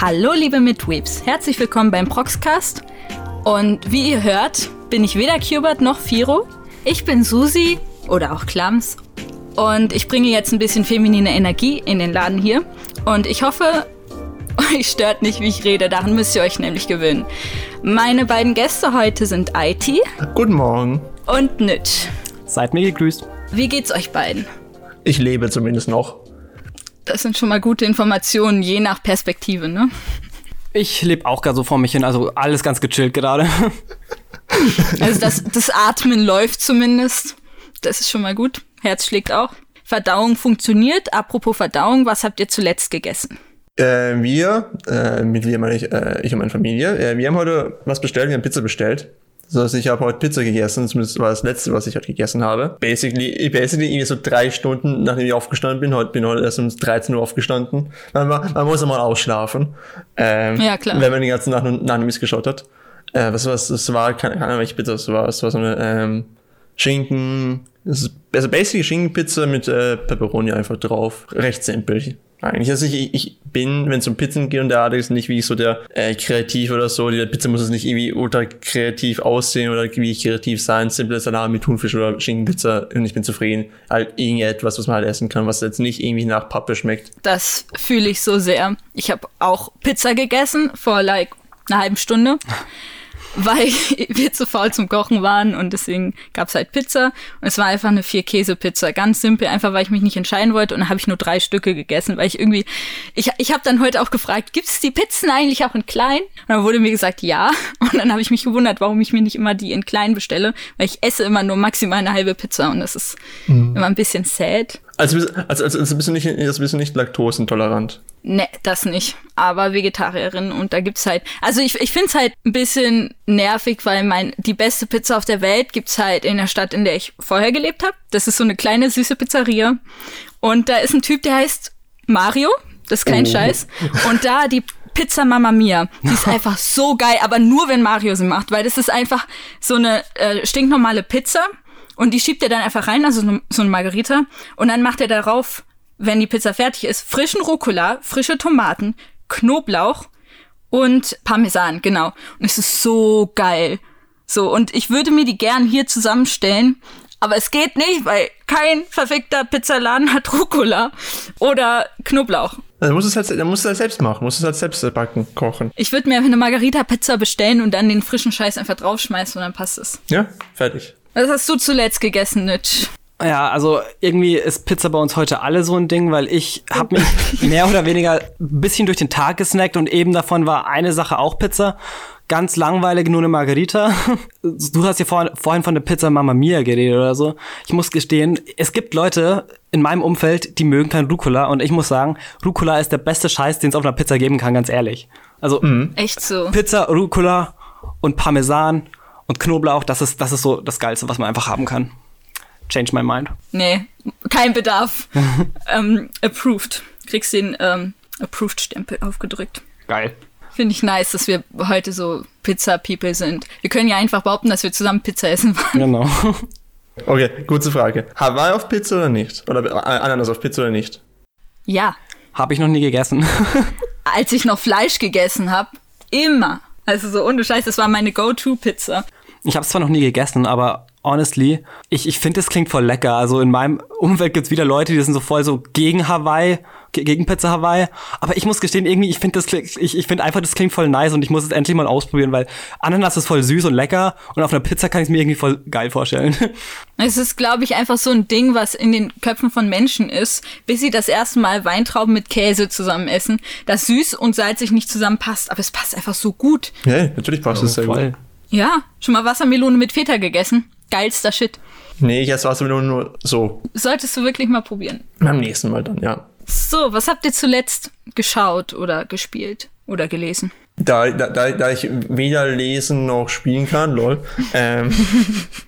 Hallo liebe Midweeps, herzlich willkommen beim Proxcast. Und wie ihr hört, bin ich weder Cubert noch Firo. Ich bin Susi oder auch Klams und ich bringe jetzt ein bisschen feminine Energie in den Laden hier. Und ich hoffe, euch stört nicht, wie ich rede, daran müsst ihr euch nämlich gewöhnen. Meine beiden Gäste heute sind IT Guten Morgen. und Nitsch. Seid mir gegrüßt. Wie geht's euch beiden? Ich lebe zumindest noch. Das sind schon mal gute Informationen, je nach Perspektive, ne? Ich lebe auch gerade so vor mich hin, also alles ganz gechillt gerade. Also das, das Atmen läuft zumindest. Das ist schon mal gut. Herz schlägt auch. Verdauung funktioniert. Apropos Verdauung, was habt ihr zuletzt gegessen? Äh, wir, äh, mit wir meine ich, äh, ich und meine Familie, äh, wir haben heute was bestellt, wir haben Pizza bestellt. Heißt, ich habe heute Pizza gegessen, zumindest war das letzte, was ich heute gegessen habe. Basically, basically irgendwie so drei Stunden, nachdem ich aufgestanden bin. Heute bin heute erst um 13 Uhr aufgestanden. Man, man, man muss ja mal ausschlafen. Ähm, Ja, klar. Wenn man die ganze Nacht nur Animes geschaut hat. Äh, was was das war, keine, keine Ahnung, welche Pizza das war. Es war so eine ähm, Schinken, also basically Schinkenpizza mit äh, Pepperoni einfach drauf. Recht simpel. Eigentlich, also ich, ich bin, wenn es um Pizzen geht und derartiges, nicht wie so der äh, kreativ oder so. Die Pizza muss es nicht irgendwie ultra kreativ aussehen oder wie kreativ sein. Simple Salat mit Thunfisch oder Schinkenpizza und ich bin zufrieden. Halt irgendetwas, was man halt essen kann, was jetzt nicht irgendwie nach Pappe schmeckt. Das fühle ich so sehr. Ich habe auch Pizza gegessen vor like einer halben Stunde, weil wir zu faul zum Kochen waren und deswegen gab's halt Pizza. Und es war einfach eine vier Käse Pizza, ganz simpel, einfach weil ich mich nicht entscheiden wollte. Und dann habe ich nur drei Stücke gegessen, weil ich irgendwie ich ich habe dann heute auch gefragt, gibt's die Pizzen eigentlich auch in klein? Und dann wurde mir gesagt, ja. Und dann habe ich mich gewundert, warum ich mir nicht immer die in klein bestelle, weil ich esse immer nur maximal eine halbe Pizza. Und das ist immer ein bisschen sad. Also, bist- also, also, also bist du nicht, also bist du nicht laktosentolerant. Ne, das nicht. Aber Vegetarierin und da gibt's halt. Also ich, ich find's halt ein bisschen nervig, weil mein die beste Pizza auf der Welt gibt's halt in der Stadt, in der ich vorher gelebt habe. Das ist so eine kleine süße Pizzeria. Und da ist ein Typ, der heißt Mario. Das ist kein Oh. Scheiß. Und da die Pizza Mamma Mia, die ist einfach so geil, aber nur wenn Mario sie macht, weil das ist einfach so eine äh, stinknormale Pizza und die schiebt er dann einfach rein, also so eine- Margarita und dann macht er darauf, wenn die Pizza fertig ist, frischen Rucola, frische Tomaten, Knoblauch und Parmesan, genau. Und es ist so geil. So, und ich würde mir die gern hier zusammenstellen, aber es geht nicht, weil kein verfickter Pizzaladen hat Rucola oder Knoblauch. Also musst du es halt, dann musst du es halt selbst machen, musst du es halt selbst backen, kochen. Ich würde mir einfach eine Margarita-Pizza bestellen und dann den frischen Scheiß einfach draufschmeißen und dann passt es. Ja, fertig. Was hast du zuletzt gegessen, Nitsch? Ja, also irgendwie ist Pizza bei uns heute alle so ein Ding, weil ich habe mich mehr oder weniger ein bisschen durch den Tag gesnackt und eben davon war eine Sache auch Pizza. Ganz langweilig, nur eine Margarita. Du hast ja vor, vorhin von der Pizza Mamma Mia geredet oder so. Ich muss gestehen, es gibt Leute in meinem Umfeld, die mögen kein Rucola und ich muss sagen, Rucola ist der beste Scheiß, den es auf einer Pizza geben kann, ganz ehrlich. Also Echt so. Pizza, Rucola und Parmesan und Knoblauch, das ist, das ist so das Geilste, was man einfach haben kann. Change my mind. Nee, kein Bedarf. ähm, approved. Kriegst den ähm, Approved-Stempel aufgedrückt. Geil. Finde ich nice, dass wir heute so Pizza-People sind. Wir können ja einfach behaupten, dass wir zusammen Pizza essen waren. Genau. Okay, gute Frage. Hawaii auf Pizza oder nicht? Oder Ananas auf Pizza oder nicht? Ja, Habe ich noch nie gegessen. als ich noch Fleisch gegessen habe, immer. Also so ohne Scheiß, das war meine Go-To-Pizza. Ich habe es zwar noch nie gegessen, aber honestly, ich, ich finde, es klingt voll lecker. Also in meinem Umfeld gibt's wieder Leute, die sind so voll so gegen Hawaii, ge- gegen Pizza Hawaii. Aber ich muss gestehen, irgendwie, ich finde das klingt- ich, ich finde einfach, das klingt voll nice und ich muss es endlich mal ausprobieren, weil Ananas ist voll süß und lecker und auf einer Pizza kann ich es mir irgendwie voll geil vorstellen. Es ist, glaube ich, einfach so ein Ding, was in den Köpfen von Menschen ist, bis sie das erste Mal Weintrauben mit Käse zusammen essen, das süß und salzig nicht zusammenpasst, aber es passt einfach so gut. Ja, natürlich passt es sehr voll. gut. Ja, schon mal Wassermelone mit Feta gegessen? Geilster Shit. Nee, ich esse Wassermelone nur so. Solltest du wirklich mal probieren. Beim nächsten Mal dann, ja. So, was habt ihr zuletzt geschaut oder gespielt oder gelesen? Da, da, da, da ich weder lesen noch spielen kann, lol, ähm,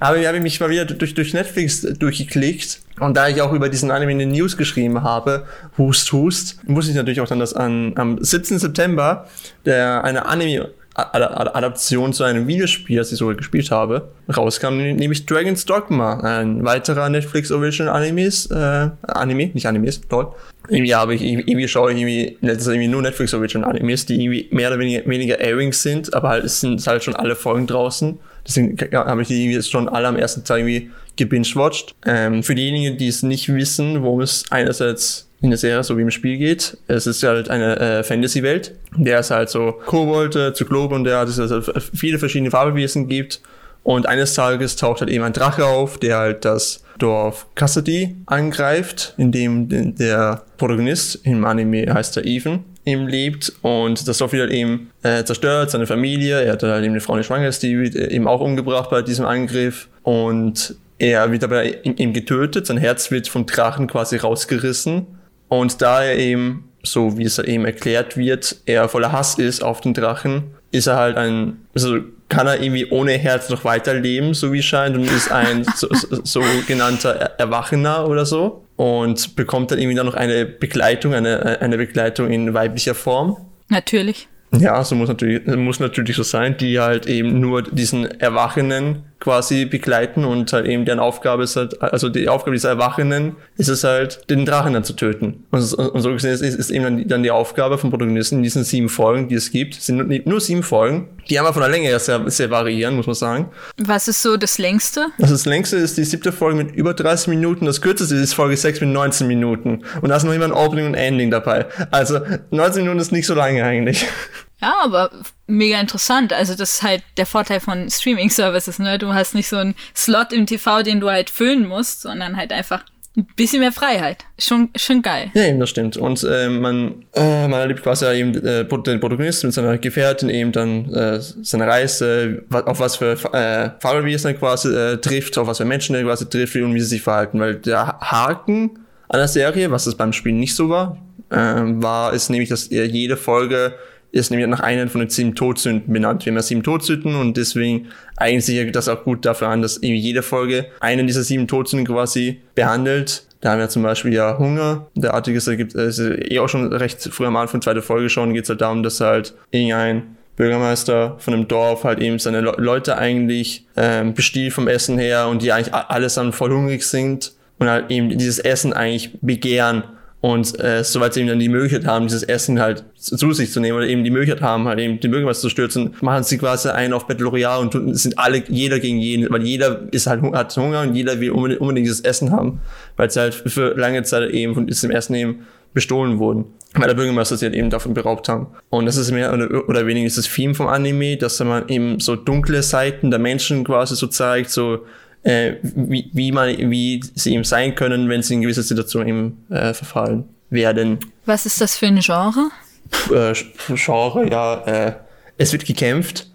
habe, ich- habe ich mich mal wieder durch, durch Netflix durchgeklickt. Und da ich auch über diesen Anime in den News geschrieben habe, Hust Hust, muss ich natürlich auch dann das an, am 17. September der, eine Anime Adaption zu einem Videospiel, das ich sogar gespielt habe, rauskam, nämlich Dragon's Dogma, ein weiterer Netflix Original Animes, äh, Anime, nicht Animes, toll. Irgendwie habe ich, irgendwie schaue ich irgendwie, das irgendwie nur Netflix Original Animes, die irgendwie mehr oder weniger, weniger Airings sind, aber halt, es sind halt schon alle Folgen draußen. Deswegen habe ich die irgendwie schon alle am ersten Tag irgendwie gebingewatcht. Ähm, für diejenigen, die es nicht wissen, worum es einerseits in der Serie so wie im Spiel geht. Es ist halt eine äh, Fantasy-Welt, der es halt so Kobolde, Zyklopen und der hat es also viele verschiedene Fabelwesen gibt. Und eines Tages taucht halt eben ein Drache auf, der halt das Dorf Cassidy angreift, in dem der Protagonist im Anime heißt er Even eben lebt. Und das Dorf wird halt eben äh, zerstört, seine Familie, er hat halt eben eine Frau, die schwanger ist, die wird eben auch umgebracht bei diesem Angriff. Und er wird dabei eben getötet, sein Herz wird vom Drachen quasi rausgerissen und da er eben, so wie es eben erklärt wird, er voller Hass ist auf den Drachen, ist er halt ein, also kann er irgendwie ohne Herz noch weiterleben, so wie es scheint, und ist ein so, sogenannter Erwachener oder so. Und bekommt dann irgendwie dann noch eine Begleitung, eine, eine Begleitung in weiblicher Form. Natürlich. Ja, so muss natürlich, muss natürlich so sein, die halt eben nur diesen Erwachenen quasi begleiten und halt eben deren Aufgabe ist halt, also die Aufgabe dieser Erwachenden ist es halt, den Drachen dann zu töten. Und, und so gesehen ist, ist eben dann die, dann die Aufgabe vom Protagonisten in diesen sieben Folgen, die es gibt, es sind nur, nur sieben Folgen, die aber von der Länge her sehr, sehr variieren, muss man sagen. Was ist so das längste? Also das längste ist die siebte Folge mit über 30 Minuten, das kürzeste ist Folge 6 mit 19 Minuten. Und da ist noch immer ein Opening und Ending dabei. Also 19 Minuten ist nicht so lange eigentlich. Ja, aber mega interessant. Also das ist halt der Vorteil von Streaming-Services, ne? Du hast nicht so einen Slot im TV, den du halt füllen musst, sondern halt einfach ein bisschen mehr Freiheit. Schon, schon geil. Ja, eben, das stimmt. Und äh, man, äh, man erlebt quasi eben äh, den Protagonisten mit seiner Gefährtin eben dann äh, seine Reise, auf was für äh, Fabelwesen er quasi äh, trifft, auf was für Menschen er quasi trifft und wie sie sich verhalten. Weil der Haken an der Serie, was es beim Spiel nicht so war, äh, war, ist nämlich, dass jede Folge ist nämlich nach einer von den sieben Todsünden benannt. Wir haben ja sieben Todsünden und deswegen eignet sich das auch gut dafür an, dass irgendwie jede Folge einen dieser sieben Todsünden quasi behandelt. Da haben wir zum Beispiel ja Hunger, derartiges, da gibt es eh auch schon recht früh am Anfang, zweite Folge schon, geht es halt darum, dass halt irgendein Bürgermeister von einem Dorf halt eben seine Le Leute eigentlich ähm, bestiehlt vom Essen her und die eigentlich allesamt voll hungrig sind und halt eben dieses Essen eigentlich begehren und äh, soweit sie eben dann die Möglichkeit haben, dieses Essen halt zu sich zu nehmen oder eben die Möglichkeit haben, halt eben den Bürgermeister zu stürzen, machen sie quasi einen auf Battle Royale und sind alle, jeder gegen jeden, weil jeder ist halt, hat Hunger und jeder will unbedingt, unbedingt dieses Essen haben, weil sie halt für lange Zeit eben von diesem Essen eben bestohlen wurden. Weil der Bürgermeister sie halt eben davon beraubt haben. Und das ist mehr oder weniger dieses Theme vom Anime, dass man eben so dunkle Seiten der Menschen quasi so zeigt, so äh, wie, wie, man, wie sie eben sein können, wenn sie in gewisse Situationen eben äh, verfallen werden. Was ist das für ein Genre? Äh, Genre, ja, äh, es wird gekämpft.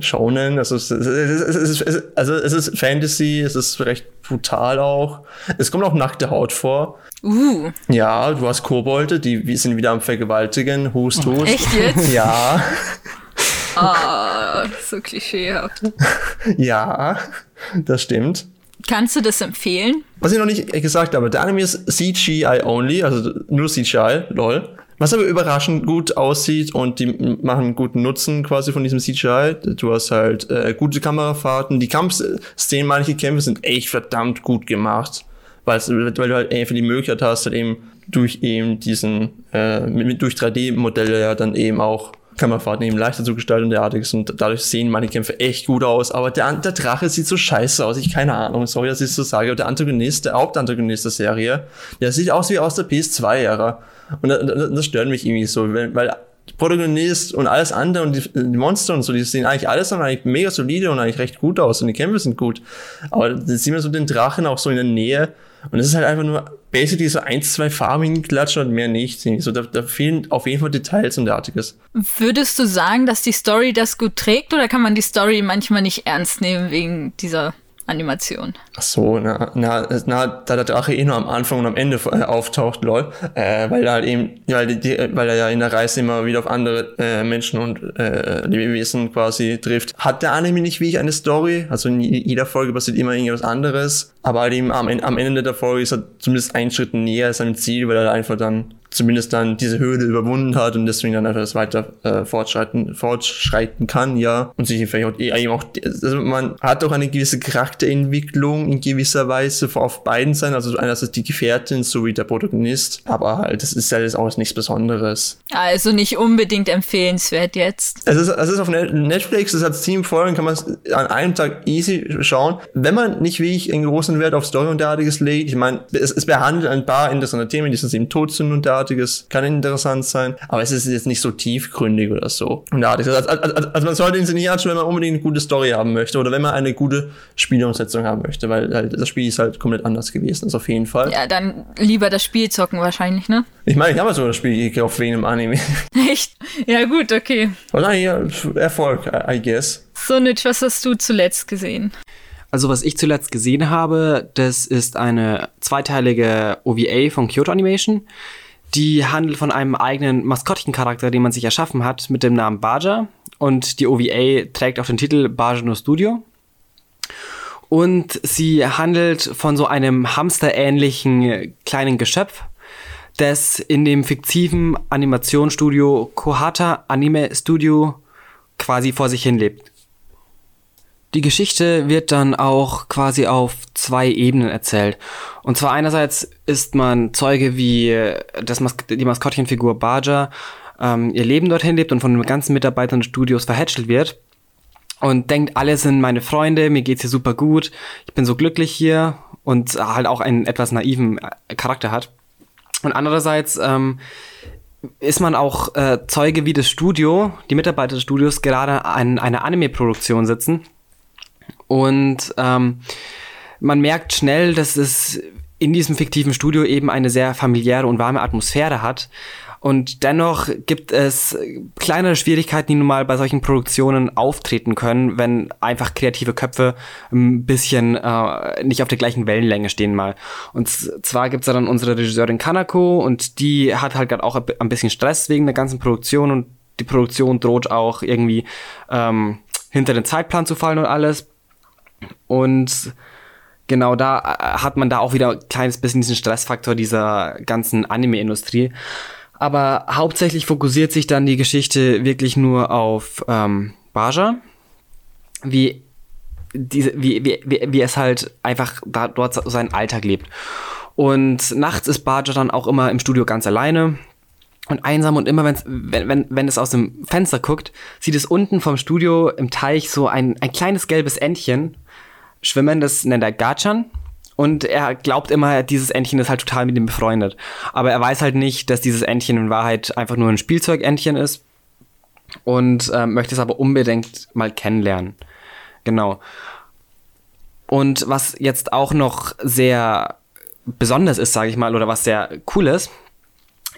Shonen, also es, ist, es, ist, also es ist Fantasy, es ist recht brutal auch. Es kommt auch nackte Haut vor. Uh. Ja, du hast Kobolde, die sind wieder am Vergewaltigen, Hust, Hust. Echt jetzt? Ja. Ah, so klischeehaft. ja, das stimmt. Kannst du das empfehlen? Was ich noch nicht gesagt habe, der Anime ist CGI only, also nur CGI, lol. Was aber überraschend gut aussieht und die machen guten Nutzen quasi von diesem CGI. Du hast halt äh, gute Kamerafahrten. Die Kampfszenen, manche Kämpfe sind echt verdammt gut gemacht. Weil, du halt einfach die Möglichkeit hast, halt eben durch eben diesen, äh, mit, durch 3D-Modelle ja dann eben auch Kamerafahrten eben leichter zu gestalten und derartiges. Und dadurch sehen meine Kämpfe echt gut aus, aber der, der Drache sieht so scheiße aus, ich keine Ahnung, sorry, dass ich so sage, aber der Antagonist, der Hauptantagonist der Serie, der sieht aus wie aus der PS2-Ära und das, das stört mich irgendwie so, weil, Protagonist und alles andere und die, die, Monster und so, die sehen eigentlich alles dann eigentlich mega solide und eigentlich recht gut aus. Und die Kämpfe sind gut, aber dann sehen wir so den Drachen auch so in der Nähe. Und es ist halt einfach nur basically so ein, zwei Farben klatschen und mehr nicht. So, da, da fehlen auf jeden Fall Details und derartiges. Würdest du sagen, dass die Story das gut trägt oder kann man die Story manchmal nicht ernst nehmen wegen dieser Animation. Ach so, na, na, na, da der Drache eh nur am Anfang und am Ende äh, auftaucht, lol, äh, weil er halt eben, ja, die, weil er ja in der Reise immer wieder auf andere äh, Menschen und äh, Lebewesen quasi trifft. Hat der Anime nicht wie ich eine Story? Also in jeder Folge passiert immer irgendwas anderes, aber halt eben am, am Ende der Folge ist er zumindest einen Schritt näher seinem Ziel, weil er einfach dann zumindest dann diese Hürde überwunden hat und deswegen dann einfach das weiter äh, fortschreiten, fortschreiten kann, ja. Und sich vielleicht auch, eben auch, also man hat auch eine gewisse Charakterentwicklung in gewisser Weise auf beiden Seiten, also einerseits die Gefährtin sowie der Protagonist, aber halt, das ist ja jetzt auch nichts Besonderes. Also nicht unbedingt empfehlenswert jetzt. Es ist, es ist auf Netflix, es hat sieben Folgen, kann man es an einem Tag easy schauen. Wenn man nicht wie ich einen großen Wert auf Story und derartiges legt, ich meine, es, es behandelt ein paar interessante Themen, die sind eben tot sind und derartiges, kann interessant sein, aber es ist jetzt nicht so tiefgründig oder so. Und. Also, also, also man sollte ihn sich nicht anschauen, wenn man unbedingt eine gute Story haben möchte oder wenn man eine gute Spielumsetzung haben möchte, weil halt, das Spiel ist halt komplett anders gewesen, ist auf jeden Fall. Ja, dann lieber das Spiel zocken wahrscheinlich, ne? Ich meine, ich habe so das Spiel gekauft wegen dem Anime. Echt? Ja, gut, okay. Und ja, Erfolg, I guess. So, Nitsch, was hast du zuletzt gesehen? Also was ich zuletzt gesehen habe, das ist eine zweiteilige OVA von Kyoto Animation. Die handelt von einem eigenen Maskottchencharakter, den man sich erschaffen hat, mit dem Namen Baja. Und die OVA trägt auch den Titel Baja no Studio. Und sie handelt von so einem hamsterähnlichen kleinen Geschöpf, das in dem fiktiven Animationsstudio Kohata Anime Studio quasi vor sich hin lebt. Die Geschichte wird dann auch quasi auf zwei Ebenen erzählt. Und zwar einerseits ist man Zeuge, wie das Mas die Maskottchenfigur Baja ähm, ihr Leben dorthin lebt und von den ganzen Mitarbeitern des Studios verhätschelt wird. Und denkt, alle sind meine Freunde, mir geht's hier super gut, ich bin so glücklich hier und halt auch einen etwas naiven äh, Charakter hat. Und andererseits ähm, ist man auch äh, Zeuge, wie das Studio, die Mitarbeiter des Studios gerade an einer Anime-Produktion sitzen und ähm, man merkt schnell, dass es in diesem fiktiven Studio eben eine sehr familiäre und warme Atmosphäre hat. Und dennoch gibt es kleinere Schwierigkeiten, die nun mal bei solchen Produktionen auftreten können, wenn einfach kreative Köpfe ein bisschen äh, nicht auf der gleichen Wellenlänge stehen mal. Und zwar gibt's da dann unsere Regisseurin Kanako und die hat halt gerade auch ein bisschen Stress wegen der ganzen Produktion und die Produktion droht auch irgendwie ähm, hinter den Zeitplan zu fallen und alles. Und genau da äh, hat man da auch wieder ein kleines bisschen diesen Stressfaktor dieser ganzen Anime-Industrie. Aber hauptsächlich fokussiert sich dann die Geschichte wirklich nur auf ähm, Baja, wie, diese, wie, wie, wie, es halt einfach da, dort seinen Alltag lebt. Und nachts ist Baja dann auch immer im Studio ganz alleine und einsam und immer wenn, wenn, wenn es aus dem Fenster guckt, sieht es unten vom Studio im Teich so ein, ein kleines gelbes Entchen schwimmen, das nennt er Gachan. Und er glaubt immer, dieses Entchen ist halt total mit ihm befreundet. Aber er weiß halt nicht, dass dieses Entchen in Wahrheit einfach nur ein Spielzeugentchen ist. Und äh, möchte es aber unbedingt mal kennenlernen. Genau. Und was jetzt auch noch sehr besonders ist, sage ich mal, oder was sehr cool ist,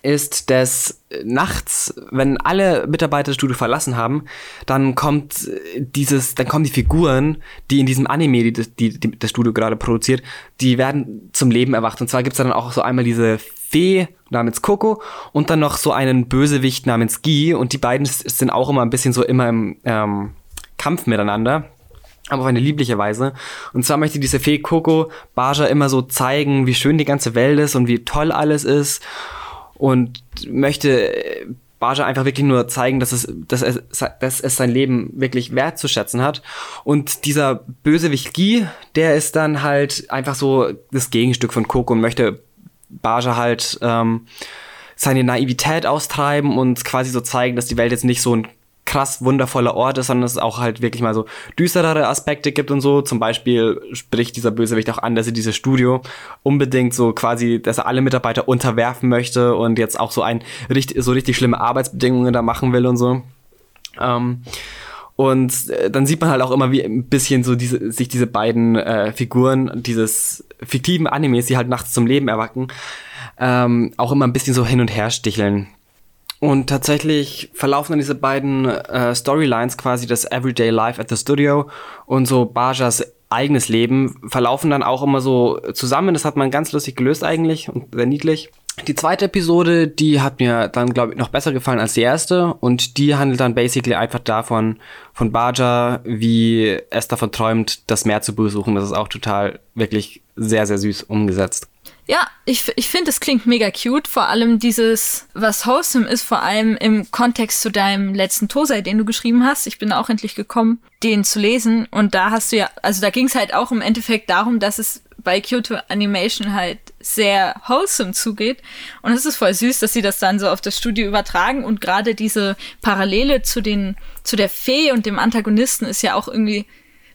ist, dass nachts, wenn alle Mitarbeiter das Studio verlassen haben, dann kommt dieses, dann kommen die Figuren, die in diesem Anime, die, die, die das Studio gerade produziert, die werden zum Leben erwacht. Und zwar gibt's dann auch so einmal diese Fee namens Coco und dann noch so einen Bösewicht namens Guy und die beiden sind auch immer ein bisschen so immer im ähm, Kampf miteinander aber auf eine liebliche Weise. Und zwar möchte diese Fee Coco Baja immer so zeigen, wie schön die ganze Welt ist und wie toll alles ist und möchte Baja einfach wirklich nur zeigen, dass es, dass, es, dass es sein Leben wirklich wertzuschätzen hat. Und dieser Bösewicht Guy, der ist dann halt einfach so das Gegenstück von Coco und möchte Baja halt ähm, seine Naivität austreiben und quasi so zeigen, dass die Welt jetzt nicht so ein krass wundervoller Ort ist, sondern es auch halt wirklich mal so düsterere Aspekte gibt und so. Zum Beispiel spricht dieser Bösewicht auch an, dass er dieses Studio unbedingt so quasi, dass er alle Mitarbeiter unterwerfen möchte und jetzt auch so ein richtig, so richtig schlimme Arbeitsbedingungen da machen will und so. Ähm, und äh, dann sieht man halt auch immer, wie ein bisschen so diese, sich diese beiden äh, Figuren dieses fiktiven Animes, die halt nachts zum Leben erwachen, ähm, auch immer ein bisschen so hin und her sticheln. Und tatsächlich verlaufen dann diese beiden äh, Storylines, quasi das Everyday Life at the Studio und so Bajas eigenes Leben, verlaufen dann auch immer so zusammen. Das hat man ganz lustig gelöst eigentlich und sehr niedlich. Die zweite Episode, die hat mir dann, glaube ich, noch besser gefallen als die erste. Und die handelt dann basically einfach davon, von Baja, wie es davon träumt, das Meer zu besuchen. Das ist auch total, wirklich sehr, sehr süß umgesetzt. Ja, ich, ich finde, es klingt mega cute. Vor allem dieses, was wholesome ist, vor allem im Kontext zu deinem letzten Tosei, den du geschrieben hast. Ich bin auch endlich gekommen, den zu lesen. Und da hast du ja, also da ging es halt auch im Endeffekt darum, dass es bei Kyoto Animation halt sehr wholesome zugeht. Und es ist voll süß, dass sie das dann so auf das Studio übertragen. Und gerade diese Parallele zu den, zu der Fee und dem Antagonisten ist ja auch irgendwie,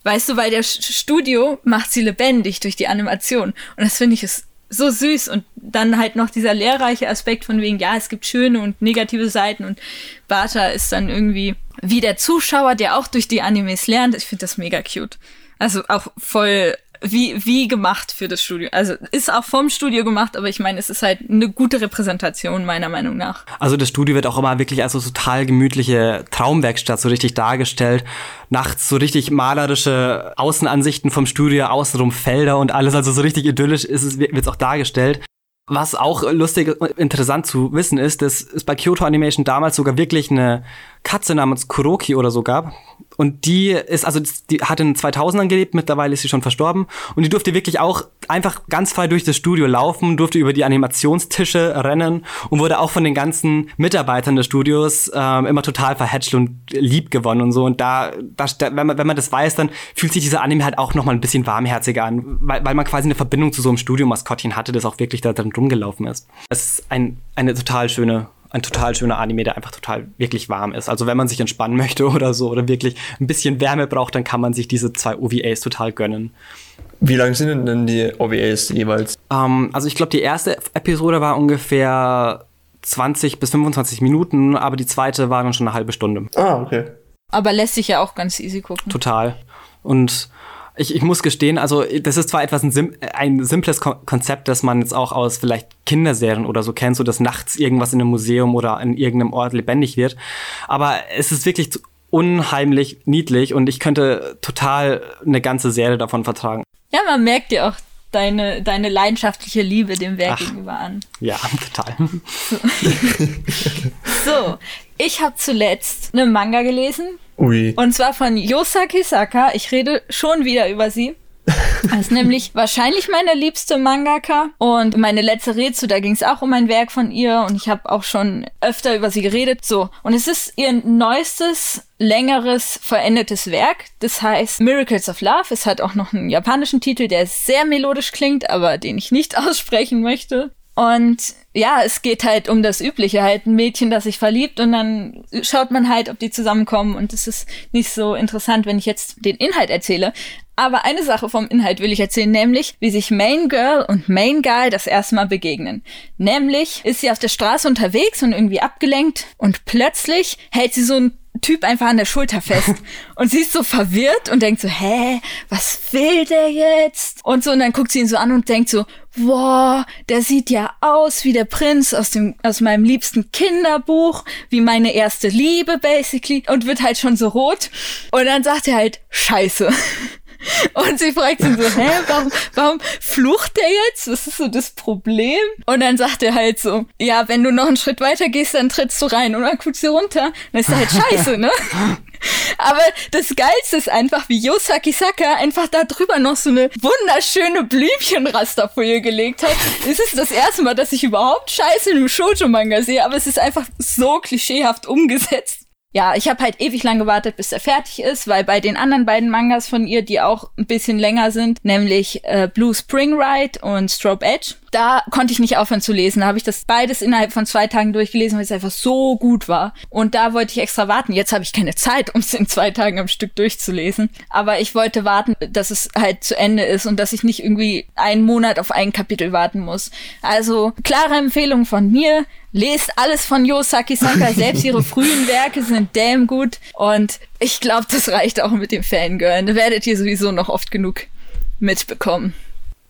weißt du, weil der Studio macht sie lebendig durch die Animation. Und das finde ich ist so süß und dann halt noch dieser lehrreiche Aspekt von wegen, ja, es gibt schöne und negative Seiten und Bata ist dann irgendwie wie der Zuschauer, der auch durch die Animes lernt. Ich finde das mega cute. Also auch voll wie, wie gemacht für das Studio. Also ist auch vom Studio gemacht, aber ich meine, es ist halt eine gute Repräsentation meiner Meinung nach. Also das Studio wird auch immer wirklich als so total gemütliche Traumwerkstatt so richtig dargestellt. Nachts so richtig malerische Außenansichten vom Studio, außenrum Felder und alles, also so richtig idyllisch ist es, wird es auch dargestellt. Was auch lustig und interessant zu wissen ist, dass es bei Kyoto Animation damals sogar wirklich eine Katze namens Kuroki oder so gab. Und die ist, also die hat in 2000ern gelebt, mittlerweile ist sie schon verstorben. Und die durfte wirklich auch einfach ganz frei durch das Studio laufen, durfte über die Animationstische rennen und wurde auch von den ganzen Mitarbeitern des Studios ähm, immer total verhätschelt und lieb gewonnen und so. Und da, da wenn, man, wenn man das weiß, dann fühlt sich dieser Anime halt auch nochmal ein bisschen warmherziger an, weil, weil man quasi eine Verbindung zu so einem Studiomaskottchen hatte, das auch wirklich da drin rumgelaufen ist. Es ist ein, eine total schöne ein total schöner Anime, der einfach total wirklich warm ist. Also wenn man sich entspannen möchte oder so oder wirklich ein bisschen Wärme braucht, dann kann man sich diese zwei OVAs total gönnen. Wie lang sind denn die OVAs jeweils? Ähm, also ich glaube, die erste Episode war ungefähr 20 bis 25 Minuten, aber die zweite war dann schon eine halbe Stunde. Ah, okay. Aber lässt sich ja auch ganz easy gucken. Total. Und ich, ich muss gestehen, also das ist zwar etwas ein, sim ein simples Ko Konzept, das man jetzt auch aus vielleicht Kinderserien oder so kennt, so dass nachts irgendwas in einem Museum oder in irgendeinem Ort lebendig wird. Aber es ist wirklich unheimlich niedlich und ich könnte total eine ganze Serie davon vertragen. Ja, man merkt ja auch deine, deine leidenschaftliche Liebe dem Werk Ach, gegenüber an. Ja, total. so, ich habe zuletzt einen Manga gelesen, Ui. Und zwar von Yosaki Saka. Ich rede schon wieder über sie. Das ist nämlich wahrscheinlich meine liebste Mangaka. Und meine letzte Rätsel, da ging es auch um ein Werk von ihr. Und ich habe auch schon öfter über sie geredet. So. Und es ist ihr neuestes, längeres, verendetes Werk. Das heißt Miracles of Love. Es hat auch noch einen japanischen Titel, der sehr melodisch klingt, aber den ich nicht aussprechen möchte. Und ja, es geht halt um das Übliche, halt ein Mädchen, das sich verliebt und dann schaut man halt, ob die zusammenkommen und es ist nicht so interessant, wenn ich jetzt den Inhalt erzähle. Aber eine Sache vom Inhalt will ich erzählen, nämlich wie sich Main Girl und Main Guy das erste Mal begegnen. Nämlich ist sie auf der Straße unterwegs und irgendwie abgelenkt und plötzlich hält sie so ein Typ einfach an der Schulter fest. und sie ist so verwirrt und denkt so, hä, was will der jetzt? Und so, und dann guckt sie ihn so an und denkt so, wow, der sieht ja aus wie der Prinz aus dem, aus meinem liebsten Kinderbuch, wie meine erste Liebe, basically, und wird halt schon so rot. Und dann sagt er halt, scheiße. Und sie fragt ihn so, hä, warum, warum flucht der jetzt? Was ist so das Problem? Und dann sagt er halt so, ja, wenn du noch einen Schritt weiter gehst, dann trittst du rein. Und dann guckt sie runter. Dann ist er halt scheiße, ne? Aber das Geilste ist einfach, wie Yosaki Saka einfach da drüber noch so eine wunderschöne Blümchenrasterfolie gelegt hat. Es ist das erste Mal, dass ich überhaupt Scheiße in einem Shoujo-Manga sehe, aber es ist einfach so klischeehaft umgesetzt ja, ich habe halt ewig lang gewartet, bis er fertig ist, weil bei den anderen beiden Mangas von ihr, die auch ein bisschen länger sind, nämlich äh, Blue Spring Ride und Strobe Edge, da konnte ich nicht aufhören zu lesen. Da habe ich das beides innerhalb von zwei Tagen durchgelesen, weil es einfach so gut war. Und da wollte ich extra warten. Jetzt habe ich keine Zeit, um es in zwei Tagen am Stück durchzulesen. Aber ich wollte warten, dass es halt zu Ende ist und dass ich nicht irgendwie einen Monat auf ein Kapitel warten muss. Also klare Empfehlung von mir. Lest alles von Yosaki Sanka. Selbst ihre frühen Werke sind damn gut. Und ich glaube, das reicht auch mit dem Fangirl. Da werdet ihr sowieso noch oft genug mitbekommen.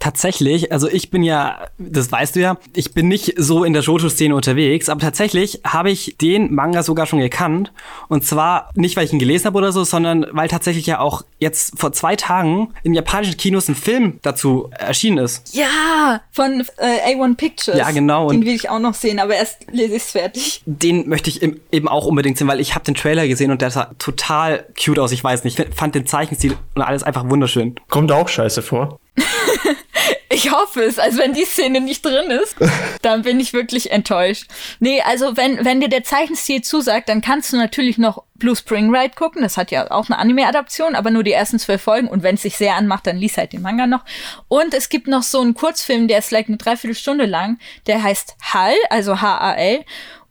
Tatsächlich, also ich bin ja, das weißt du ja, ich bin nicht so in der Shoujo-Szene unterwegs, aber tatsächlich habe ich den Manga sogar schon gekannt. Und zwar nicht, weil ich ihn gelesen habe oder so, sondern weil tatsächlich ja auch jetzt vor zwei Tagen in japanischen Kinos ein Film dazu erschienen ist. Ja, von äh, A1 Pictures. Ja, genau. Den will ich auch noch sehen, aber erst lese ich es fertig. Den möchte ich eben auch unbedingt sehen, weil ich habe den Trailer gesehen und der sah total cute aus. Ich weiß nicht, ich fand den Zeichenstil und alles einfach wunderschön. Kommt auch scheiße vor. Ich hoffe es. Also wenn die Szene nicht drin ist, dann bin ich wirklich enttäuscht. Nee, also wenn, wenn dir der Zeichenstil zusagt, dann kannst du natürlich noch Blue Spring Ride gucken. Das hat ja auch eine Anime-Adaption, aber nur die ersten zwölf Folgen. Und wenn es sich sehr anmacht, dann liest halt den Manga noch. Und es gibt noch so einen Kurzfilm, der ist like eine Dreiviertelstunde lang. Der heißt Hall, also H-A-L.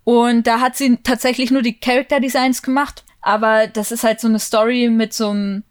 Und da hat sie tatsächlich nur die Character Designs gemacht. Aber das ist halt so eine Story mit so einem,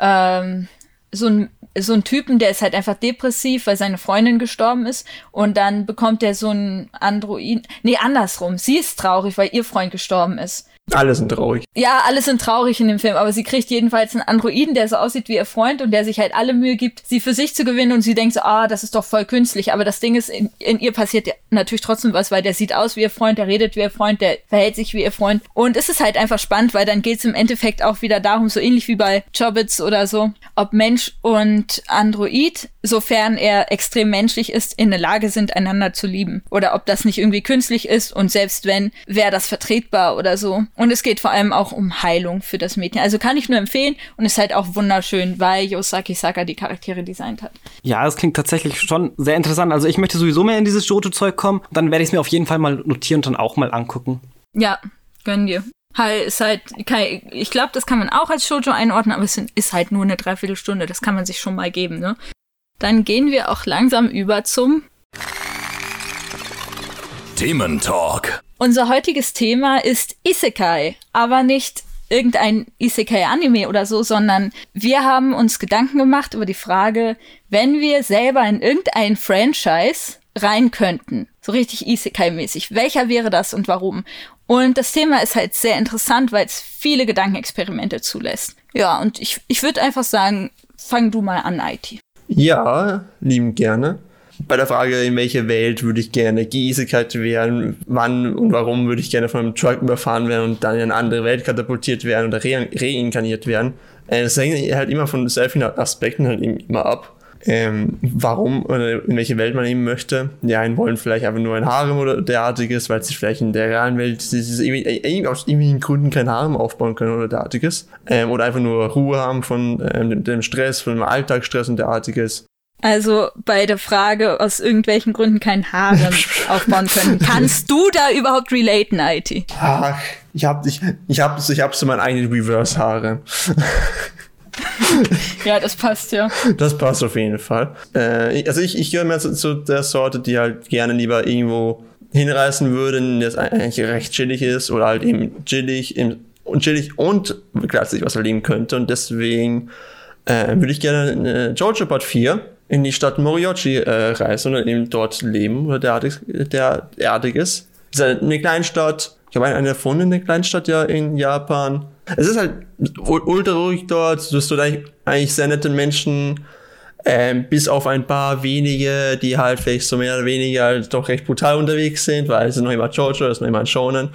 ähm, so ein so ein Typen, der ist halt einfach depressiv, weil seine Freundin gestorben ist. Und dann bekommt er so ein Android. Nee, andersrum. Sie ist traurig, weil ihr Freund gestorben ist. Alle sind traurig. Ja, alle sind traurig in dem Film, aber sie kriegt jedenfalls einen Androiden, der so aussieht wie ihr Freund und der sich halt alle Mühe gibt, sie für sich zu gewinnen und sie denkt so, ah, das ist doch voll künstlich. Aber das Ding ist, in, in ihr passiert natürlich trotzdem was, weil der sieht aus wie ihr Freund, der redet wie ihr Freund, der verhält sich wie ihr Freund. Und es ist halt einfach spannend, weil dann geht es im Endeffekt auch wieder darum, so ähnlich wie bei Chobits oder so, ob Mensch und Android, sofern er extrem menschlich ist, in der Lage sind, einander zu lieben. Oder ob das nicht irgendwie künstlich ist und selbst wenn, wäre das vertretbar oder so. Und es geht vor allem auch um Heilung für das Mädchen. Also kann ich nur empfehlen und ist halt auch wunderschön, weil Yosaki Saka die Charaktere designt hat. Ja, es klingt tatsächlich schon sehr interessant. Also ich möchte sowieso mehr in dieses Jojo-Zeug kommen. Dann werde ich es mir auf jeden Fall mal notieren und dann auch mal angucken. Ja, gönn dir. Halt, ist halt, ich glaube, das kann man auch als Shoujo einordnen, aber es ist halt nur eine Dreiviertelstunde. Das kann man sich schon mal geben, ne? Dann gehen wir auch langsam über zum Thementalk. Unser heutiges Thema ist Isekai, aber nicht irgendein Isekai-Anime oder so, sondern wir haben uns Gedanken gemacht über die Frage, wenn wir selber in irgendein Franchise rein könnten, so richtig Isekai-mäßig, welcher wäre das und warum? Und das Thema ist halt sehr interessant, weil es viele Gedankenexperimente zulässt. Ja, und ich, ich würde einfach sagen, fang du mal an, IT. Ja, lieben gerne bei der Frage, in welche Welt würde ich gerne geisigkeit werden, wann und warum würde ich gerne von einem Truck überfahren werden und dann in eine andere Welt katapultiert werden oder re reinkarniert werden. Äh, das hängt halt immer von sehr vielen Aspekten halt immer ab. Ähm, warum oder in welche Welt man eben möchte. Die einen wollen vielleicht einfach nur ein Harem oder derartiges, weil sie vielleicht in der realen Welt irgendwie, aus irgendwelchen Gründen kein Harem aufbauen können oder derartiges. Ähm, oder einfach nur Ruhe haben von ähm, dem Stress, von dem Alltagsstress und derartiges. Also bei der Frage, aus irgendwelchen Gründen kein Harem aufbauen können. Kannst du da überhaupt relaten, IT? Ach, ich hab, ich, ich hab, ich hab so mein eigenes Reverse-Haare. ja, das passt ja. Das passt auf jeden Fall. Äh, also ich, ich gehöre mir zu, zu der Sorte, die halt gerne lieber irgendwo hinreißen würde, das eigentlich recht chillig ist oder halt eben chillig, im, und chillig und gleichzeitig was erleben könnte. Und deswegen äh, würde ich gerne äh, Jojo Part 4 in die Stadt Moriyoshi äh, reisen und eben dort leben oder derartig, der, derartiges. Es ist halt eine Kleinstadt. Ich habe eine erfunden in der Kleinstadt ja in Japan. Es ist halt ultra ruhig dort. Du hast dort eigentlich, eigentlich sehr nette Menschen. Ähm, bis auf ein paar wenige, die halt vielleicht so mehr oder weniger halt doch recht brutal unterwegs sind, weil es ist noch immer Jojo, es ist noch immer ein Shonen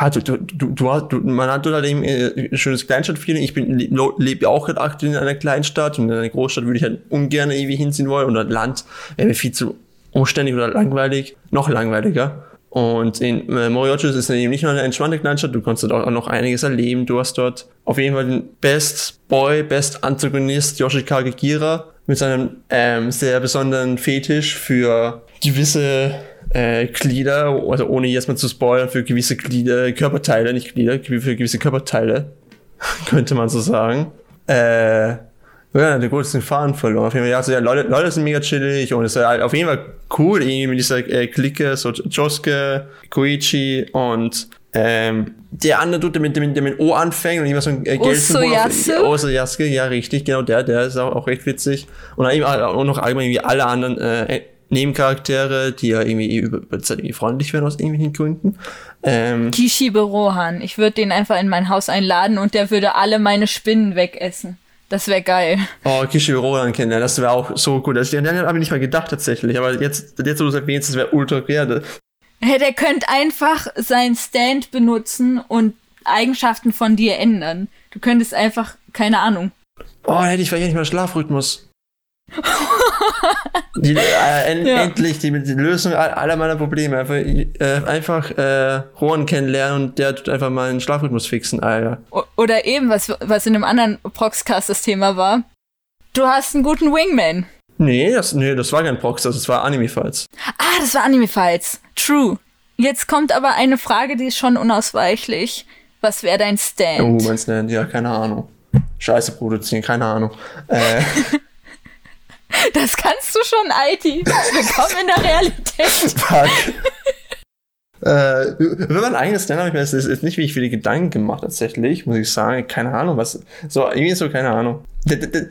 ja, du, du, du, du, man hat halt äh, ein schönes Kleinstadtfeeling. Ich bin lebe auch gerade aktuell in einer Kleinstadt und in einer Großstadt würde ich halt ungern irgendwie hinziehen wollen oder Land wäre mir viel zu umständlich oder langweilig, noch langweiliger. Und in äh, ist es eben nicht nur eine entspannte Kleinstadt, du kannst dort auch noch einiges erleben. Du hast dort auf jeden Fall den Best Boy, Best Antagonist Yoshikage Gira mit seinem ähm, sehr besonderen Fetisch für gewisse äh, Glieder, also ohne jetzt mal zu spoilern, für gewisse Glieder, Körperteile, nicht Glieder, für gewisse Körperteile, könnte man so sagen. Äh, ja, der großen Faden verloren. Auf jeden Fall, ja, also, ja, Leute, Leute sind mega chillig und es ist halt auf jeden Fall cool, irgendwie mit dieser äh, Clique, so Josuke, Koichi und ähm, der andere Dude, der mit, dem, der mit O anfängt und immer so ein äh, Gelsenburg. Osoyasu, ja, richtig, genau, der, der ist auch, auch recht witzig. Und dann eben auch noch allgemein wie alle anderen äh, Nebencharaktere, die ja irgendwie über Zeit irgendwie freundlich werden aus irgendwelchen Gründen. Ähm, Kishibe Rohan. Ich würde den einfach in mein Haus einladen und der würde alle meine Spinnen wegessen. Das wäre geil. Oh, Kishibe Rohan kennen, das wäre auch so gut. Das, den habe ich nicht mal gedacht tatsächlich, aber jetzt, jetzt wo du es erwähnst, das wäre ultra geil. Hey, der könnte einfach sein Stand benutzen und Eigenschaften von dir ändern. Du könntest einfach, keine Ahnung. Oh, hätte ich vielleicht nicht mal Schlafrhythmus die, äh, en, ja. Endlich die, die, Lösung aller meiner Probleme. Einfach, äh, einfach äh, Rohan kennenlernen und der tut einfach mal einen Schlafrhythmus fixen, Alter. Oder eben, was, was in einem anderen Proxcast das Thema war. Du hast einen guten Wingman. Nee, das, nee, das war kein Prox, das war Anime-Fights. Ah, das war Anime Fights. True. Jetzt kommt aber eine Frage, die ist schon unausweichlich. Was wäre dein Stand? Oh, mein Stand, ja, keine Ahnung. Scheiße produzieren, keine Ahnung. Äh, Das kannst du schon, IT. Willkommen in der Realität. fuck. äh, über mein eigenes Stand habe ich mir jetzt jetzt nicht wirklich viele Gedanken gemacht, tatsächlich, muss ich sagen. Keine Ahnung, was. So, irgendwie so, keine Ahnung. Der, der,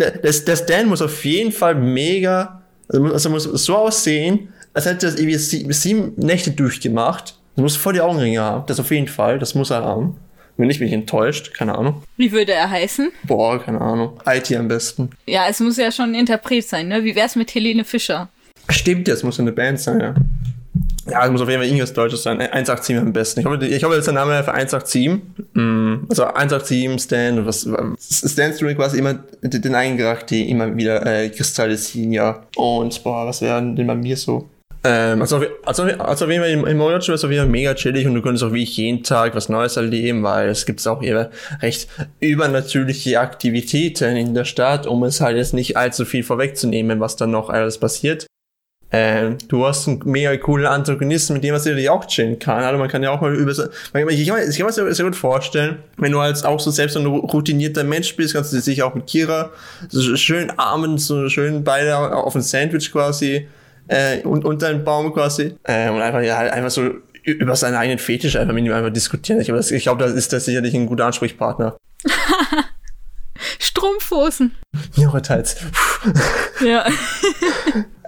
der, der, Stand muss auf jeden Fall mega. Also muss, also muss so aussehen, als hätte er das irgendwie sie- sieben Nächte durchgemacht. Das muss voll die Augenringe haben. Das auf jeden Fall. Das muss er haben. Wenn nicht, bin ich enttäuscht. Keine Ahnung. Wie würde er heißen? Boah, keine Ahnung. IT am besten. Ja, es muss ja schon ein Interpret sein, ne? Wie wär's mit Helene Fischer? Stimmt, das muss eine Band sein, ja. Ja, es muss auf jeden Fall irgendwas Deutsches sein. 187 am besten. Ich hoffe, ich hoffe, das ist der Name für 187. Mm, Also 187 Stan, was, Stans tun quasi immer den einen Charakter immer wieder äh, kristallisieren, ja. Und boah, was wäre denn bei mir so? Ähm, also, also, also auf jeden Fall im, im Mojocho ist auf jeden Fall mega chillig und du könntest auch wie ich jeden Tag was Neues erleben, weil es gibt auch eher recht übernatürliche Aktivitäten in der Stadt, um es halt jetzt nicht allzu viel vorwegzunehmen, was dann noch alles passiert. Ähm, du hast einen mega coolen Antagonisten, mit dem man sicherlich auch chillen kann. Also man kann ja auch mal über so, ich kann, mir- ich kann mir sehr, sehr gut vorstellen, wenn du als auch so selbst ein routinierter Mensch bist, kannst du dich auch mit Kira so schön armen, so schön beide auf ein Sandwich quasi äh, und unter einen Baum quasi äh, und einfach ja halt einfach so über seinen eigenen Fetisch einfach mit ihm einfach diskutieren. Ich glaube, das, ich glaube, das ist das sicherlich ein guter Ansprechpartner. Strumpfhosen. Ja, teils. Ja.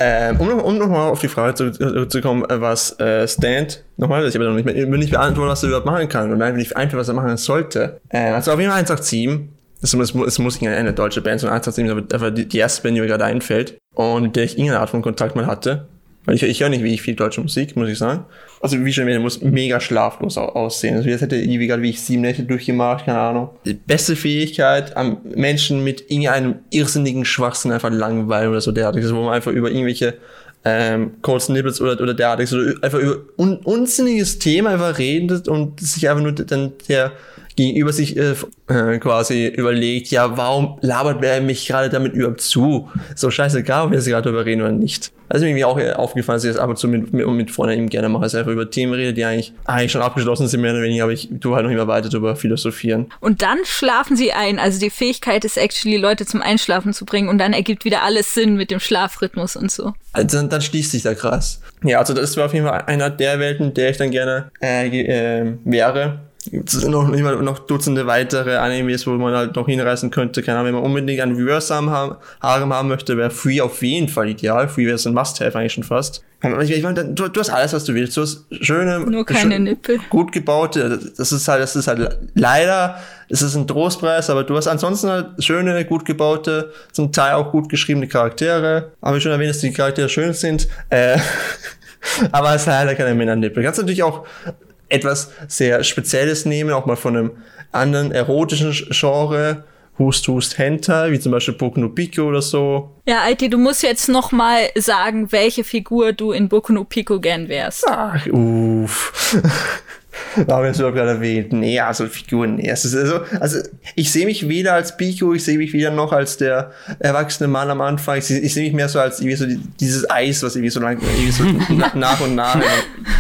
Ähm, um, um nochmal auf die Frage zu- zurückzukommen, äh, was äh, Stand, nochmal, ich habe noch nicht, mehr, nicht beantworten, was er überhaupt machen kann und einfach nicht einfach, was er machen sollte. Äh, also auf jeden Fall 187, es muss, es muss nicht eine deutsche Band sein, 187 ist aber die, die erste Band, die mir gerade einfällt und mit der ich irgendeine Art von Kontakt mal hatte. Weil ich, ich höre nicht wirklich viel deutsche Musik, muss ich sagen. Also wie schon erwähnt, muss mega schlaflos au- aussehen. Also jetzt hätte irgendwie gerade wie ich sieben Nächte durchgemacht, keine Ahnung. Die beste Fähigkeit am Menschen mit irgendeinem irrsinnigen Schwachsinn einfach langweilen oder so derartiges, wo man einfach über irgendwelche ähm, Cold Snippets oder, oder derartiges oder einfach über un unsinniges Thema einfach redet und sich einfach nur dann der gegenüber sich äh, äh, quasi überlegt, ja, warum labert wer mich gerade damit überhaupt zu? So scheißegal, ob wir jetzt gerade darüber reden oder nicht. Also mir auch äh, aufgefallen, dass ich das ab und zu mit, mit, mit Freunden eben gerne mache, dass ich einfach über Themen rede, die eigentlich, eigentlich schon abgeschlossen sind, mehr oder weniger, aber ich tu halt noch immer weiter darüber philosophieren. Und dann schlafen sie ein. Also die Fähigkeit ist actually, Leute zum Einschlafen zu bringen und dann ergibt wieder alles Sinn mit dem Schlafrhythmus und so. Also dann, dann schließt sich der Kreis. Ja, also das war auf jeden Fall einer der Welten, der ich dann gerne äh, äh, wäre. Noch, immer noch Dutzende weitere Animes, wo man halt noch hinreißen könnte. Keine Ahnung, wenn man unbedingt einen Reverse-Harem haben, Harem haben möchte, wäre Free auf jeden Fall ideal. Free wäre so ein Must-Have eigentlich schon fast. Ich, ich meine, du, du hast alles, was du willst. Du hast schöne, Nur keine schön- Nippel. gut gebaute, das ist halt, das ist halt leider, es ist ein Trostpreis, aber du hast ansonsten halt schöne, gut gebaute, zum Teil auch gut geschriebene Charaktere. Habe ich schon erwähnt, dass die Charaktere schön sind. Äh, aber es ist leider keine Männernippel. Kannst natürlich auch etwas sehr Spezielles nehmen, auch mal von einem anderen erotischen Genre. Hust, Hust, Hentai, wie zum Beispiel Boku no Pico oder so. Ja, Alti, du musst jetzt noch mal sagen, welche Figur du in Boku no Pico gern wärst. Ach, uff. Warum jetzt überhaupt gerade erwähnt? Nee, also Figuren, nee. Es ist also, also ich sehe mich weder als Pico, ich sehe mich weder noch als der erwachsene Mann am Anfang. Ich sehe, ich sehe mich mehr so als irgendwie so die, dieses Eis, was irgendwie so, lang, irgendwie so na, nach und nach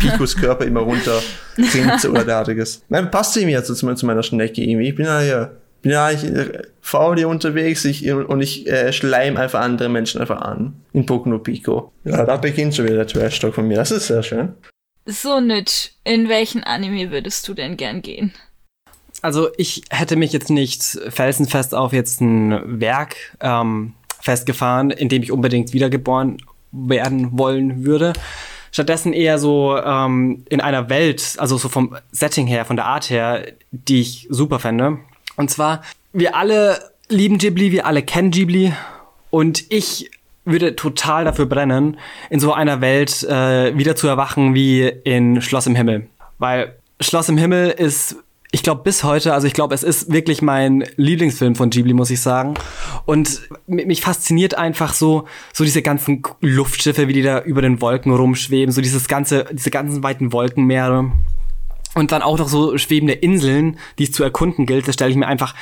Picos Körper immer runter sinkt oder derartiges. Nein, passt irgendwie jetzt zu, zu meiner Schnecke irgendwie. Ich bin ja hier, bin ja eigentlich äh, faul hier unterwegs ich, und ich äh, schleim einfach andere Menschen einfach an. In Boku no Pico. Ja, da beginnt schon wieder der Trash-Talk von mir. Das ist sehr schön. So, Nitsch, in welchen Anime würdest du denn gern gehen? Also ich hätte mich jetzt nicht felsenfest auf jetzt ein Werk ähm, festgefahren, in dem ich unbedingt wiedergeboren werden wollen würde. Stattdessen eher so ähm, in einer Welt, also so vom Setting her, von der Art her, die ich super fände. Und zwar, wir alle lieben Ghibli, wir alle kennen Ghibli und ich würde total dafür brennen, in so einer Welt äh, wieder zu erwachen wie in Schloss im Himmel. Weil Schloss im Himmel ist, ich glaube bis heute, also ich glaube, es ist wirklich mein Lieblingsfilm von Ghibli, muss ich sagen. Und mi- mich fasziniert einfach so, so diese ganzen Luftschiffe, wie die da über den Wolken rumschweben, so dieses ganze, diese ganzen weiten Wolkenmeere. Und dann auch noch so schwebende Inseln, die es zu erkunden gilt, das stelle ich mir einfach,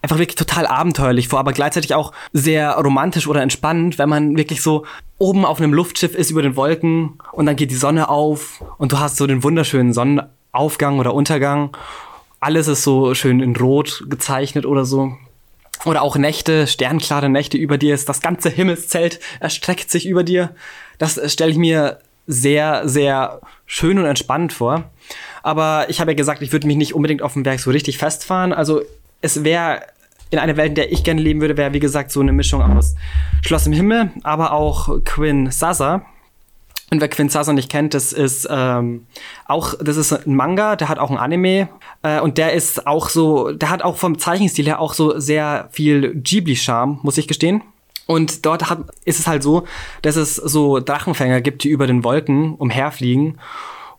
einfach wirklich total abenteuerlich vor, aber gleichzeitig auch sehr romantisch oder entspannend, wenn man wirklich so oben auf einem Luftschiff ist über den Wolken und dann geht die Sonne auf und du hast so den wunderschönen Sonnenaufgang oder Untergang. Alles ist so schön in Rot gezeichnet oder so. Oder auch Nächte, sternklare Nächte über dir ist, das ganze Himmelszelt erstreckt sich über dir. Das stelle ich mir sehr, sehr schön und entspannt vor. Aber ich habe ja gesagt, ich würde mich nicht unbedingt auf dem Berg so richtig festfahren. Also es wäre in einer Welt, in der ich gerne leben würde, wäre wie gesagt so eine Mischung aus Schloss im Himmel, aber auch Quinn Sasa. Und wer Quinn Sasa nicht kennt, das ist ähm, auch, das ist ein Manga, der hat auch ein Anime äh, und der ist auch so, der hat auch vom Zeichenstil her auch so sehr viel Ghibli-Charme, muss ich gestehen. Und dort hat, ist es halt so, dass es so Drachenfänger gibt, die über den Wolken umherfliegen.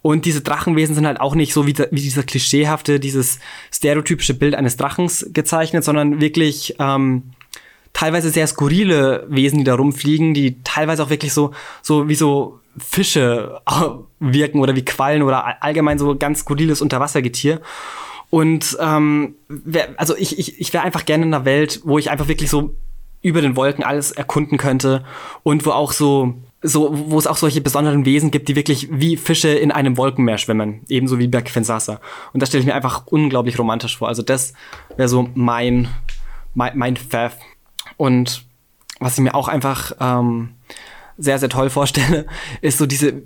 Und diese Drachenwesen sind halt auch nicht so wie, wie dieser klischeehafte, dieses stereotypische Bild eines Drachens gezeichnet, sondern wirklich ähm, teilweise sehr skurrile Wesen, die da rumfliegen, die teilweise auch wirklich so, so wie so Fische wirken oder wie Quallen oder allgemein so ganz skurriles Unterwassergetier. Und ähm, wär, also ich, ich, ich wäre einfach gerne in einer Welt, wo ich einfach wirklich so über den Wolken alles erkunden könnte und wo auch so so, wo es auch solche besonderen Wesen gibt, die wirklich wie Fische in einem Wolkenmeer schwimmen, ebenso wie Berg Fensasa. Und das stelle ich mir einfach unglaublich romantisch vor. Also das wäre so mein, mein, mein Fav. Und was ich mir auch einfach ähm, sehr, sehr toll vorstelle, ist so diese,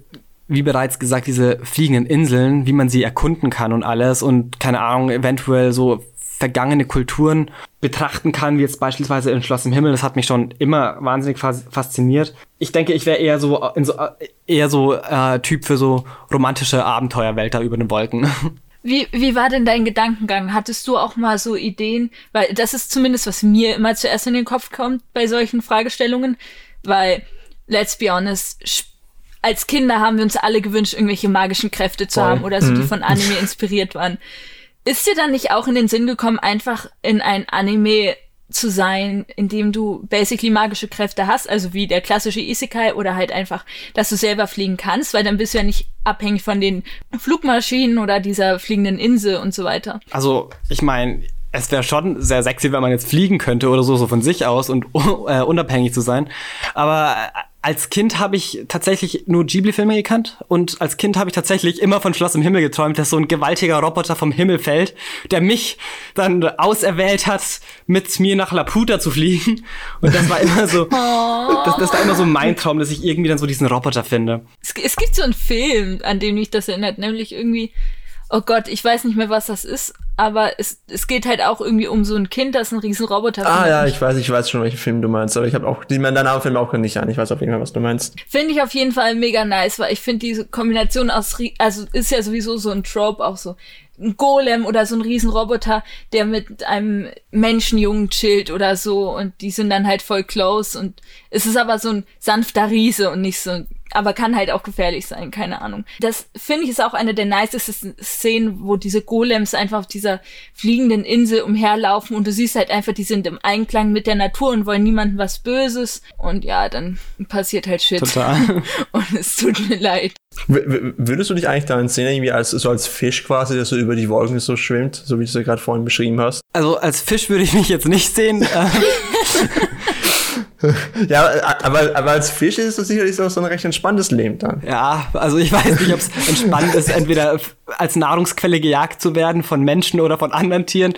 wie bereits gesagt, diese fliegenden Inseln, wie man sie erkunden kann und alles und keine Ahnung, eventuell so vergangene Kulturen betrachten kann, wie jetzt beispielsweise in Schloss im Himmel. Das hat mich schon immer wahnsinnig fasziniert. Ich denke, ich wäre eher so, in so eher so äh, Typ für so romantische Abenteuerwelt da über den Wolken. Wie, wie war denn dein Gedankengang? Hattest du auch mal so Ideen? Weil das ist zumindest, was mir immer zuerst in den Kopf kommt bei solchen Fragestellungen. Weil, let's be honest, als Kinder haben wir uns alle gewünscht, irgendwelche magischen Kräfte zu Voll. haben oder so, die mhm. von Anime inspiriert waren. Ist dir dann nicht auch in den Sinn gekommen, einfach in ein Anime zu sein, in dem du basically magische Kräfte hast, also wie der klassische Isekai oder halt einfach, dass du selber fliegen kannst, weil dann bist du ja nicht abhängig von den Flugmaschinen oder dieser fliegenden Insel und so weiter. Also, ich meine, es wäre schon sehr sexy, wenn man jetzt fliegen könnte oder so, so von sich aus und äh, unabhängig zu sein. Aber als Kind habe ich tatsächlich nur Ghibli-Filme gekannt und als Kind habe ich tatsächlich immer von Schloss im Himmel geträumt, dass so ein gewaltiger Roboter vom Himmel fällt, der mich dann auserwählt hat, mit mir nach Laputa zu fliegen. Und das war immer so, das, das war immer so mein Traum, dass ich irgendwie dann so diesen Roboter finde. Es, es gibt so einen Film, an dem mich das erinnert, nämlich irgendwie oh Gott, ich weiß nicht mehr, was das ist, aber es, es geht halt auch irgendwie um so ein Kind, das einen riesen Roboter Ah ja, ich weiß, ich weiß schon, welchen Film du meinst, aber ich habe auch, die man deinen Film auch nicht an. Ich weiß auf jeden Fall, was du meinst. Finde ich auf jeden Fall mega nice, weil ich finde diese Kombination aus, also ist ja sowieso so ein Trope auch so. Ein Golem oder so ein Riesenroboter, der mit einem Menschenjungen chillt oder so und die sind dann halt voll close und es ist aber so ein sanfter Riese und nicht so ein aber kann halt auch gefährlich sein, keine Ahnung. Das finde ich ist auch eine der nicesten Szenen, wo diese Golems einfach auf dieser fliegenden Insel umherlaufen und du siehst halt einfach, die sind im Einklang mit der Natur und wollen niemandem was Böses und ja, dann passiert halt Shit. Total. und es tut mir leid. W würdest du dich eigentlich da sehen, irgendwie als, so als Fisch quasi, der so über die Wolken so schwimmt, so wie du es ja gerade vorhin beschrieben hast? Also als Fisch würde ich mich jetzt nicht sehen. ja, aber, aber als Fisch ist es sicherlich auch so ein recht entspanntes Leben dann. Ja, also ich weiß nicht, ob es entspannt ist, entweder als Nahrungsquelle gejagt zu werden von Menschen oder von anderen Tieren.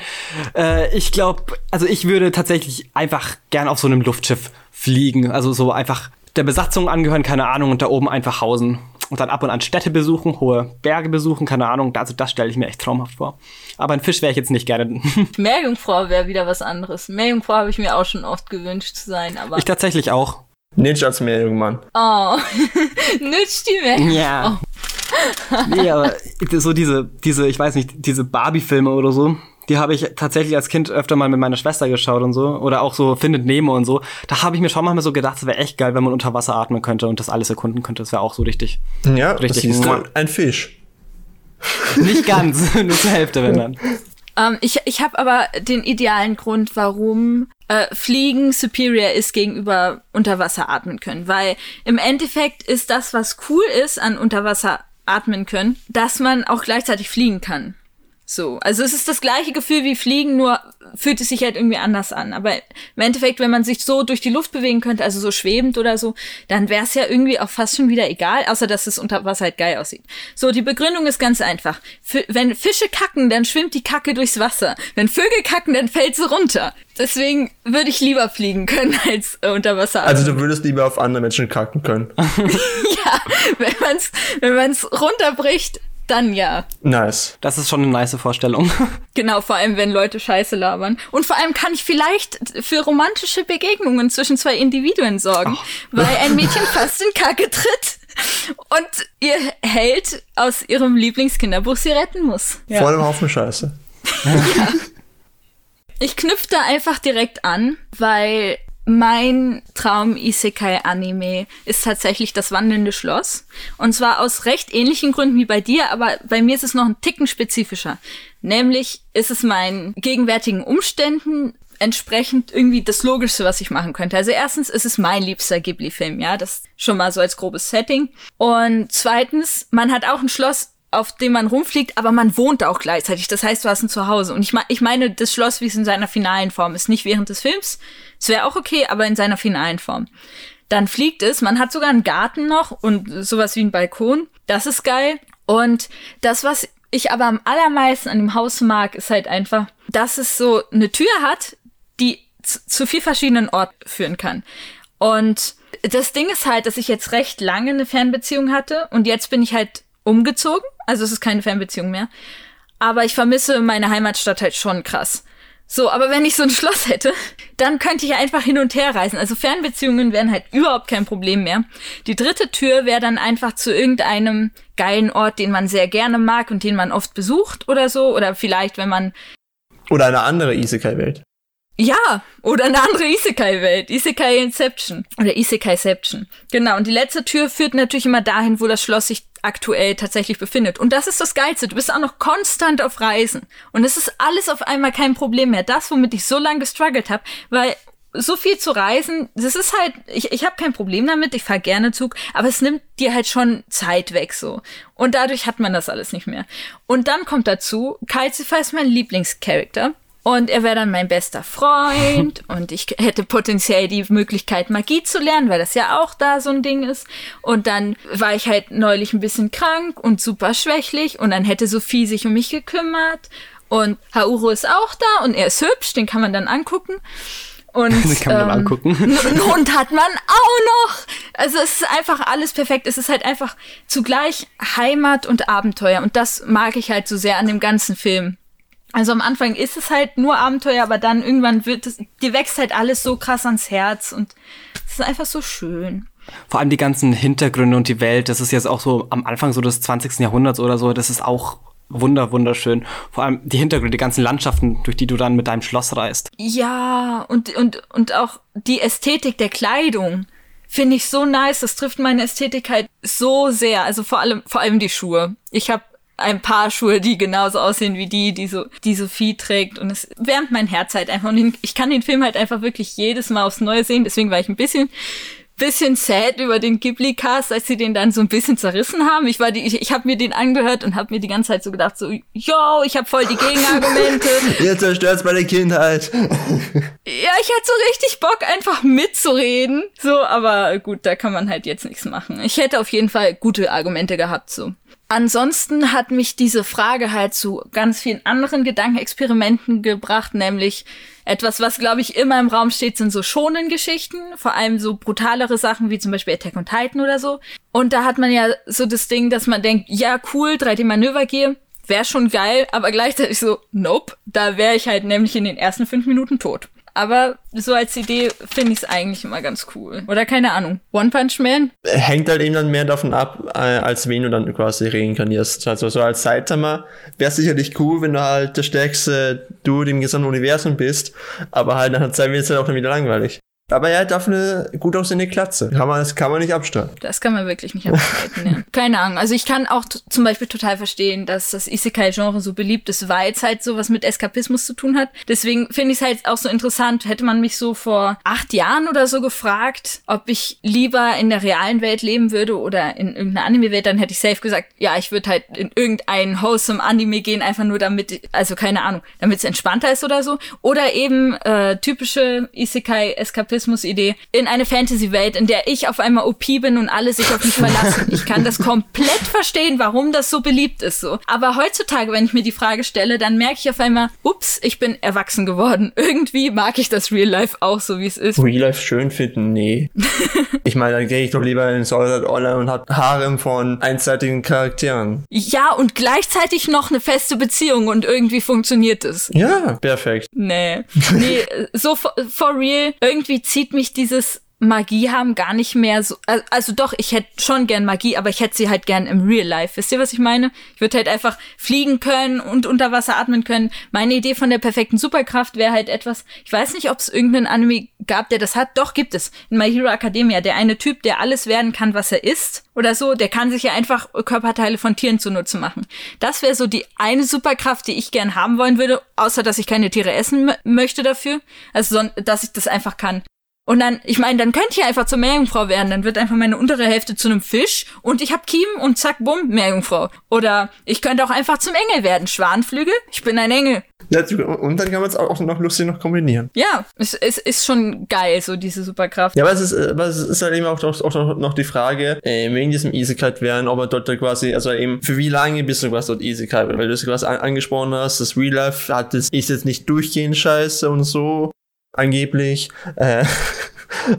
Äh, ich glaube, also ich würde tatsächlich einfach gern auf so einem Luftschiff fliegen. Also so einfach der Besatzung angehören, keine Ahnung, und da oben einfach hausen und dann ab und an Städte besuchen, hohe Berge besuchen, keine Ahnung. Also das stelle ich mir echt traumhaft vor. Aber ein Fisch wäre ich jetzt nicht gerne. Meerjungfrau wäre wieder was anderes. Meerjungfrau habe ich mir auch schon oft gewünscht zu sein, aber. Ich tatsächlich auch. Nicht als Meerjungmann. Oh. Nützt die Meerjungfrau. Ja. nee, aber so diese, diese, ich weiß nicht, diese Barbie-Filme oder so, die habe ich tatsächlich als Kind öfter mal mit meiner Schwester geschaut und so. Oder auch so Findet Nemo und so. Da habe ich mir schon mal so gedacht, es wäre echt geil, wenn man unter Wasser atmen könnte und das alles erkunden könnte. Das wäre auch so richtig. Ja, richtig. Das ist ein Fisch. Nicht ganz, nur zur Hälfte, wenn dann. Ähm, ich ich habe aber den idealen Grund, warum äh, Fliegen superior ist gegenüber Unterwasser atmen können. Weil im Endeffekt ist das, was cool ist an Unterwasser atmen können, dass man auch gleichzeitig fliegen kann. So, also es ist das gleiche Gefühl wie Fliegen, nur fühlt es sich halt irgendwie anders an. Aber im Endeffekt, wenn man sich so durch die Luft bewegen könnte, also so schwebend oder so, dann wäre es ja irgendwie auch fast schon wieder egal, außer dass es unter Wasser halt geil aussieht. So, die Begründung ist ganz einfach. F wenn Fische kacken, dann schwimmt die Kacke durchs Wasser. Wenn Vögel kacken, dann fällt sie runter. Deswegen würde ich lieber fliegen können als äh, unter Wasser. Also du würdest lieber auf andere Menschen kacken können. ja, wenn man's wenn man's runterbricht, dann ja. Nice. Das ist schon eine nice Vorstellung. Genau, vor allem wenn Leute Scheiße labern. Und vor allem kann ich vielleicht für romantische Begegnungen zwischen zwei Individuen sorgen, Oh. weil ein Mädchen fast in Kacke tritt und ihr Held aus ihrem Lieblingskinderbuch sie retten muss. Vor einem Haufen Scheiße. Ich knüpfe da einfach direkt an, weil mein Traum Isekai Anime ist tatsächlich das wandelnde Schloss. Und zwar aus recht ähnlichen Gründen wie bei dir, aber bei mir ist es noch ein Ticken spezifischer. Nämlich ist es meinen gegenwärtigen Umständen entsprechend irgendwie das Logischste, was ich machen könnte. Also erstens ist es mein liebster Ghibli-Film, ja, das schon mal so als grobes Setting. Und zweitens, man hat auch ein Schloss, auf dem man rumfliegt, aber man wohnt auch gleichzeitig. Das heißt, du hast ein Zuhause. Und ich, mein, ich meine, das Schloss, wie es in seiner finalen Form ist, nicht während des Films. Es wäre auch okay, aber in seiner finalen Form. Dann fliegt es. Man hat sogar einen Garten noch und sowas wie einen Balkon. Das ist geil. Und das, was ich aber am allermeisten an dem Haus mag, ist halt einfach, dass es so eine Tür hat, die zu, zu vier verschiedenen Orten führen kann. Und das Ding ist halt, dass ich jetzt recht lange eine Fernbeziehung hatte und jetzt bin ich halt umgezogen. Also es ist keine Fernbeziehung mehr. Aber ich vermisse meine Heimatstadt halt schon krass. So, aber wenn ich so ein Schloss hätte, dann könnte ich einfach hin und her reisen. Also Fernbeziehungen wären halt überhaupt kein Problem mehr. Die dritte Tür wäre dann einfach zu irgendeinem geilen Ort, den man sehr gerne mag und den man oft besucht oder so. Oder vielleicht, wenn man Oder eine andere Isekai-Welt. Ja, oder eine andere Isekai-Welt. Isekai Inception. Oder Isekai-Seption. Genau, und die letzte Tür führt natürlich immer dahin, wo das Schloss sich aktuell tatsächlich befindet. Und das ist das Geilste. Du bist auch noch konstant auf Reisen. Und es ist alles auf einmal kein Problem mehr. Das, womit ich so lange gestruggelt habe, weil so viel zu reisen, das ist halt, ich, ich habe kein Problem damit, ich fahre gerne Zug, aber es nimmt dir halt schon Zeit weg so. Und dadurch hat man das alles nicht mehr. Und dann kommt dazu, Calcifer ist mein Lieblingscharakter. Und er wäre dann mein bester Freund und ich hätte potenziell die Möglichkeit, Magie zu lernen, weil das ja auch da so ein Ding ist. Und dann war ich halt neulich ein bisschen krank und super schwächlich und dann hätte Sophie sich um mich gekümmert. Und Hauro ist auch da und er ist hübsch, den kann man dann angucken. Und, Den kann man dann angucken. Einen Hund hat man auch noch. Also es ist einfach alles perfekt. Es ist halt einfach zugleich Heimat und Abenteuer. Und das mag ich halt so sehr an dem ganzen Film. Also am Anfang ist es halt nur Abenteuer, aber dann irgendwann wird es, dir wächst halt alles so krass ans Herz und es ist einfach so schön. Vor allem die ganzen Hintergründe und die Welt, das ist jetzt auch so am Anfang so des 20. Jahrhunderts oder so, das ist auch wunder, wunderschön. Vor allem die Hintergründe, die ganzen Landschaften, durch die du dann mit deinem Schloss reist. Ja, und, und, und auch die Ästhetik der Kleidung finde ich so nice. Das trifft meine Ästhetik halt so sehr. Also vor allem, vor allem die Schuhe. Ich habe ein paar Schuhe, die genauso aussehen wie die, die, so, die Sophie trägt. Und es wärmt mein Herz halt einfach. Und ich kann den Film halt einfach wirklich jedes Mal aufs Neue sehen. Deswegen war ich ein bisschen bisschen sad über den Ghibli-Cast, als sie den dann so ein bisschen zerrissen haben. Ich war die, ich, ich habe mir den angehört und habe mir die ganze Zeit so gedacht, so, yo, ich habe voll die Gegenargumente. Ihr zerstört's meine Kindheit. ja, ich hatte so richtig Bock, einfach mitzureden. So, aber gut, da kann man halt jetzt nichts machen. Ich hätte auf jeden Fall gute Argumente gehabt, so. Ansonsten hat mich diese Frage halt zu ganz vielen anderen Gedankenexperimenten gebracht, nämlich etwas, was glaube ich immer im Raum steht, sind so schonen Geschichten, vor allem so brutalere Sachen wie zum Beispiel Attack on Titan oder so. Und da hat man ja so das Ding, dass man denkt, ja cool, 3D-Manövergear, wäre schon geil, aber gleichzeitig so, nope, da wäre ich halt nämlich in den ersten fünf Minuten tot. Aber so als Idee finde ich es eigentlich immer ganz cool. Oder keine Ahnung. One Punch Man? Hängt halt eben dann mehr davon ab, äh, als wen du dann quasi reinkarnierst. Also so als Saitama wäre sicherlich cool, wenn du halt der stärkste Dude im gesamten Universum bist, aber halt nach einer Zeit wird es halt auch dann wieder langweilig. Aber er hat dafür eine gut aussehende Klatze. Kann man, das kann man nicht abstreiten. Das kann man wirklich nicht abstreiten, ja. Keine Ahnung. Also ich kann auch zum Beispiel total verstehen, dass das Isekai-Genre so beliebt ist, weil es halt sowas mit Eskapismus zu tun hat. Deswegen finde ich es halt auch so interessant. Hätte man mich so vor acht Jahren oder so gefragt, ob ich lieber in der realen Welt leben würde oder in irgendeiner Anime-Welt, dann hätte ich safe gesagt, ja, ich würde halt in irgendein wholesome Anime gehen, einfach nur damit, also keine Ahnung, damit es entspannter ist oder so. Oder eben äh, typische Isekai-Eskapismus-Idee in eine Fantasy-Welt, in der ich auf einmal OP bin und alle sich auf mich verlassen. Ich kann das komplett verstehen, warum das so beliebt ist so. Aber heutzutage, wenn ich mir die Frage stelle, dann merke ich auf einmal, ups, ich bin erwachsen geworden. Irgendwie mag ich das Real Life auch so, wie es ist. Real Life schön finden? Nee. ich meine, dann gehe ich doch lieber in Sword Art Online und hab Harem von einseitigen Charakteren. Ja, und gleichzeitig noch eine feste Beziehung und irgendwie funktioniert es. Ja, perfekt. Nee. Nee, so for, for real, irgendwie zieht mich dieses Magie haben gar nicht mehr so. al- Also doch, ich hätte schon gern Magie, aber ich hätte sie halt gern im Real Life. Wisst ihr, was ich meine? Ich würde halt einfach fliegen können und unter Wasser atmen können. Meine Idee von der perfekten Superkraft wäre halt etwas. Ich weiß nicht, ob es irgendeinen Anime gab, der das hat. Doch, gibt es. In My Hero Academia. Der eine Typ, der alles werden kann, was er ist oder so, der kann sich ja einfach Körperteile von Tieren zunutze machen. Das wäre so die eine Superkraft, die ich gern haben wollen würde, außer dass ich keine Tiere essen möchte dafür. Also, dass ich das einfach kann. Und dann, ich meine, dann könnte ich einfach zur Meerjungfrau werden. Dann wird einfach meine untere Hälfte zu einem Fisch und ich hab Kiemen und zack, bumm, Meerjungfrau. Oder ich könnte auch einfach zum Engel werden. Schwanflügel, ich bin ein Engel. Ja, Und dann kann man es auch noch lustig noch kombinieren. Ja, es, es ist schon geil, so diese Superkraft. Ja, aber es ist, äh, aber es ist halt eben auch, auch, auch noch die Frage, äh, wegen diesem Isekai werden, ob er dort da quasi, also eben, für wie lange bist du quasi dort Isekai? Weil du es quasi an, angesprochen hast, das Real Life hat das, ist jetzt nicht durchgehend scheiße und so, angeblich. Äh,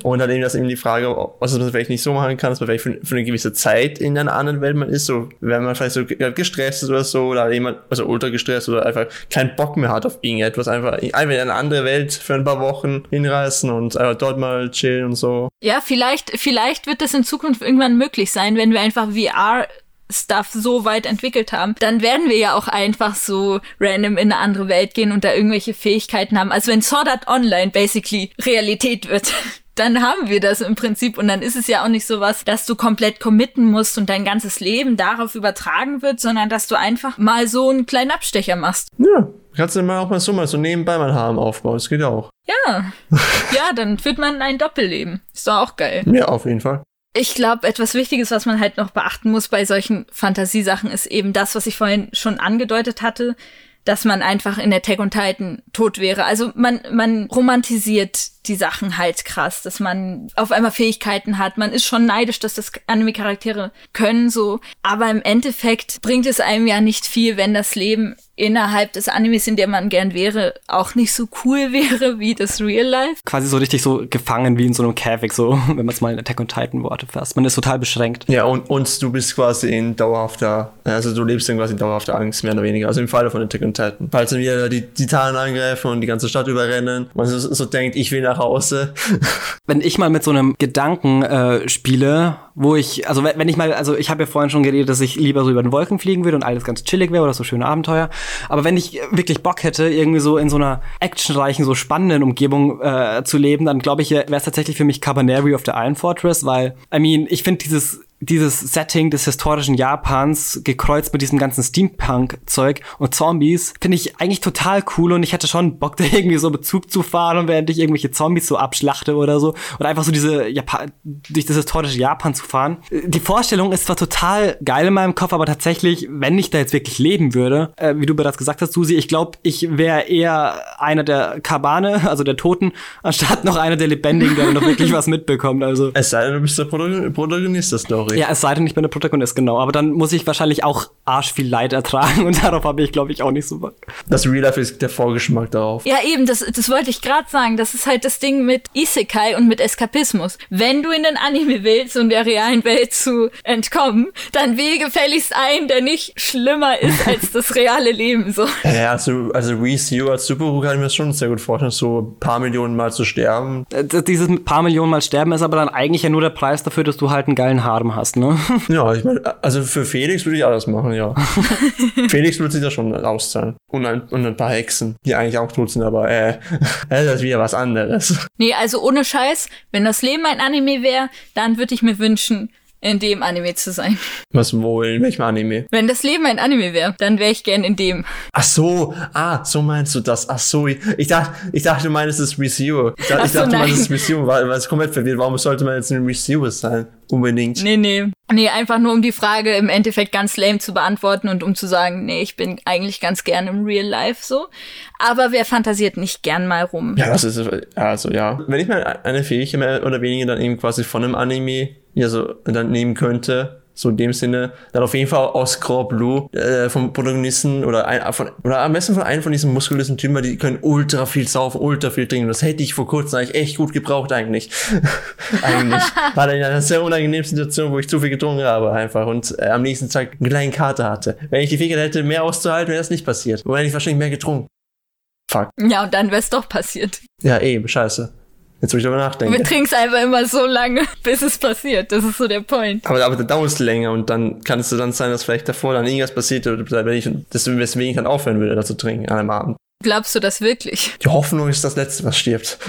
und dann eben das eben die Frage, was man vielleicht nicht so machen kann, dass man vielleicht für, für eine gewisse Zeit in einer anderen Welt man ist, so, wenn man vielleicht so gestresst ist oder so, oder jemand, also ultra gestresst oder einfach keinen Bock mehr hat auf irgendetwas, einfach, einfach in eine andere Welt für ein paar Wochen hinreisen und einfach dort mal chillen und so. Ja, vielleicht, vielleicht wird das in Zukunft irgendwann möglich sein, wenn wir einfach VR Stuff so weit entwickelt haben, dann werden wir ja auch einfach so random in eine andere Welt gehen und da irgendwelche Fähigkeiten haben. Also wenn Sword Art Online basically Realität wird, dann haben wir das im Prinzip und dann ist es ja auch nicht so was, dass du komplett committen musst und dein ganzes Leben darauf übertragen wird, sondern dass du einfach mal so einen kleinen Abstecher machst. Ja, kannst du mal auch mal so mal so nebenbei mal Harem aufbauen, das geht auch. Ja. ja, dann führt man ein Doppelleben. Ist doch auch geil. Ja, auf jeden Fall. Ich glaube, etwas Wichtiges, was man halt noch beachten muss bei solchen Fantasiesachen, ist eben das, was ich vorhin schon angedeutet hatte, dass man einfach in Attack on Titan tot wäre. Also man, man romantisiert die Sachen halt krass, dass man auf einmal Fähigkeiten hat. Man ist schon neidisch, dass das Anime-Charaktere können so. Aber im Endeffekt bringt es einem ja nicht viel, wenn das Leben innerhalb des Animes, in dem man gern wäre, auch nicht so cool wäre wie das Real Life. Quasi so richtig so gefangen wie in so einem Käfig, so, wenn man es mal in Attack on Titan Worte fasst. Man ist total beschränkt. Ja, und, und du bist quasi in dauerhafter, also du lebst dann quasi in dauerhafter Angst, mehr oder weniger. Also im Falle von Attack on Titan. Falls dann wieder die Titanen angreifen und die ganze Stadt überrennen, man so, so denkt, ich will nach Hause. Wenn ich mal mit so einem Gedanken äh, spiele, wo ich, also wenn, ich mal, also ich habe ja vorhin schon geredet, dass ich lieber so über den Wolken fliegen würde und alles ganz chillig wäre oder so schöne Abenteuer. Aber wenn ich wirklich Bock hätte, irgendwie so in so einer actionreichen, so spannenden Umgebung äh, zu leben, dann glaube ich, wäre es tatsächlich für mich Cabaneri of the Iron Fortress, weil, I mean, ich finde dieses dieses Setting des historischen Japans gekreuzt mit diesem ganzen Steampunk-Zeug und Zombies finde ich eigentlich total cool und ich hätte schon Bock, da irgendwie so Bezug zu fahren und während ich irgendwelche Zombies so abschlachte oder so und einfach so diese Japa durch das historische Japan zu fahren. Die Vorstellung ist zwar total geil in meinem Kopf, aber tatsächlich, wenn ich da jetzt wirklich leben würde, äh, wie du bereits gesagt hast, Susi, ich glaube, ich wäre eher einer der Kabane, also der Toten, anstatt noch einer der Lebendigen, der noch wirklich was mitbekommt. Also Es sei denn, du bist der Protagon- Protagonist der Story. Ja, es sei denn, ich bin der Protagonist, genau. Aber dann muss ich wahrscheinlich auch arsch viel Leid ertragen und darauf habe ich, glaube ich, auch nicht so Bock. Das Real Life ist der Vorgeschmack darauf. Ja, eben, das, das wollte ich gerade sagen. Das ist halt das Ding mit Isekai und mit Eskapismus. Wenn du in den Anime willst, um der realen Welt zu entkommen, dann wähle gefälligst einen, der nicht schlimmer ist als das reale Leben. So. Ja, also, also Reese You als Superhero kann ich mir schon sehr gut vorstellen, so ein paar Millionen Mal zu sterben. Äh, Dieses paar Millionen Mal sterben ist aber dann eigentlich ja nur der Preis dafür, dass du halt einen geilen Harem hast, ne? Ja, ich meine, also für Felix würde ich alles machen. ja. Felix wird sich da schon auszahlen. Und ein, und ein paar Hexen, die eigentlich auch tot sind, aber äh, das ist wieder was anderes. Nee, also ohne Scheiß, wenn das Leben ein Anime wäre, dann würde ich mir wünschen, in dem Anime zu sein. Was wohl? In welchem Anime? Wenn das Leben ein Anime wäre, dann wäre ich gern in dem. Ach so, ah, so meinst du das. Ach so, ich dachte, ich dachte, du meinst es ReZero. Ich dachte, Ach ich so, dachte du meinst es ReZero, weil, weil es komplett verwirrt. Warum sollte man jetzt ein ReZero sein? Unbedingt. Nee, nee. Nee, einfach nur um die Frage im Endeffekt ganz lame zu beantworten und um zu sagen, nee, ich bin eigentlich ganz gern im Real Life so. Aber wer fantasiert nicht gern mal rum? Ja, das ist, also ja. Wenn ich mal eine Fähigkeit mehr oder weniger dann eben quasi von einem Anime, ja, so, dann nehmen könnte, so in dem Sinne, dann auf jeden Fall aus Core Blue, äh, vom Protagonisten oder ein, von, oder am besten von einem von diesen muskulösen Typen, die können ultra viel saufen, ultra viel trinken. Das hätte ich vor kurzem eigentlich echt gut gebraucht, eigentlich. eigentlich. War dann in einer sehr unangenehmen Situation, wo ich zu viel getrunken habe, einfach, und äh, am nächsten Tag einen kleinen Kater hatte. Wenn ich die Fähigkeit hätte, mehr auszuhalten, wäre das nicht passiert. Oder hätte ich wahrscheinlich mehr getrunken. Fuck. Ja, und dann wär's doch passiert. Ja, eben, scheiße. Jetzt, wo ich darüber nachdenke. Wir trinken einfach immer so lange, bis es passiert. Das ist so der Point. Aber, aber dann dauert es länger und dann kann es dann sein, dass vielleicht davor dann irgendwas passiert oder wenn ich, deswegen, weswegen ich dann aufhören würde, da zu trinken an einem Abend. Glaubst du das wirklich? Die Hoffnung ist das Letzte, was stirbt.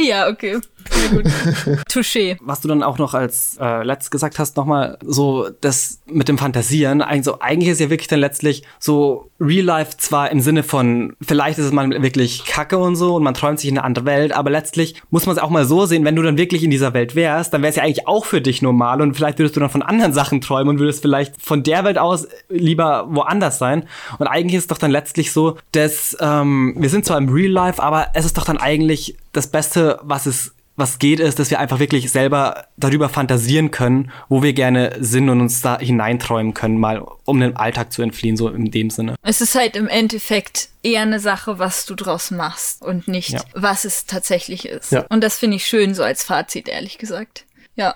Ja, okay. Sehr gut. Touché. Was du dann auch noch als äh, letztes gesagt hast, nochmal so das mit dem Fantasieren. Also eigentlich ist ja wirklich dann letztlich so Real Life zwar im Sinne von, vielleicht ist es mal wirklich Kacke und so und man träumt sich in eine andere Welt, aber letztlich muss man es auch mal so sehen, wenn du dann wirklich in dieser Welt wärst, dann wäre es ja eigentlich auch für dich normal und vielleicht würdest du dann von anderen Sachen träumen und würdest vielleicht von der Welt aus lieber woanders sein. Und eigentlich ist es doch dann letztlich so, dass ähm, wir sind zwar im Real Life, aber es ist doch dann eigentlich das Beste, was es was geht, ist, dass wir einfach wirklich selber darüber fantasieren können, wo wir gerne sind und uns da hineinträumen können, mal um den Alltag zu entfliehen, so in dem Sinne. Es ist halt im Endeffekt eher eine Sache, was du draus machst und nicht, Ja. was es tatsächlich ist. Ja. Und das finde ich schön so als Fazit, ehrlich gesagt. Ja.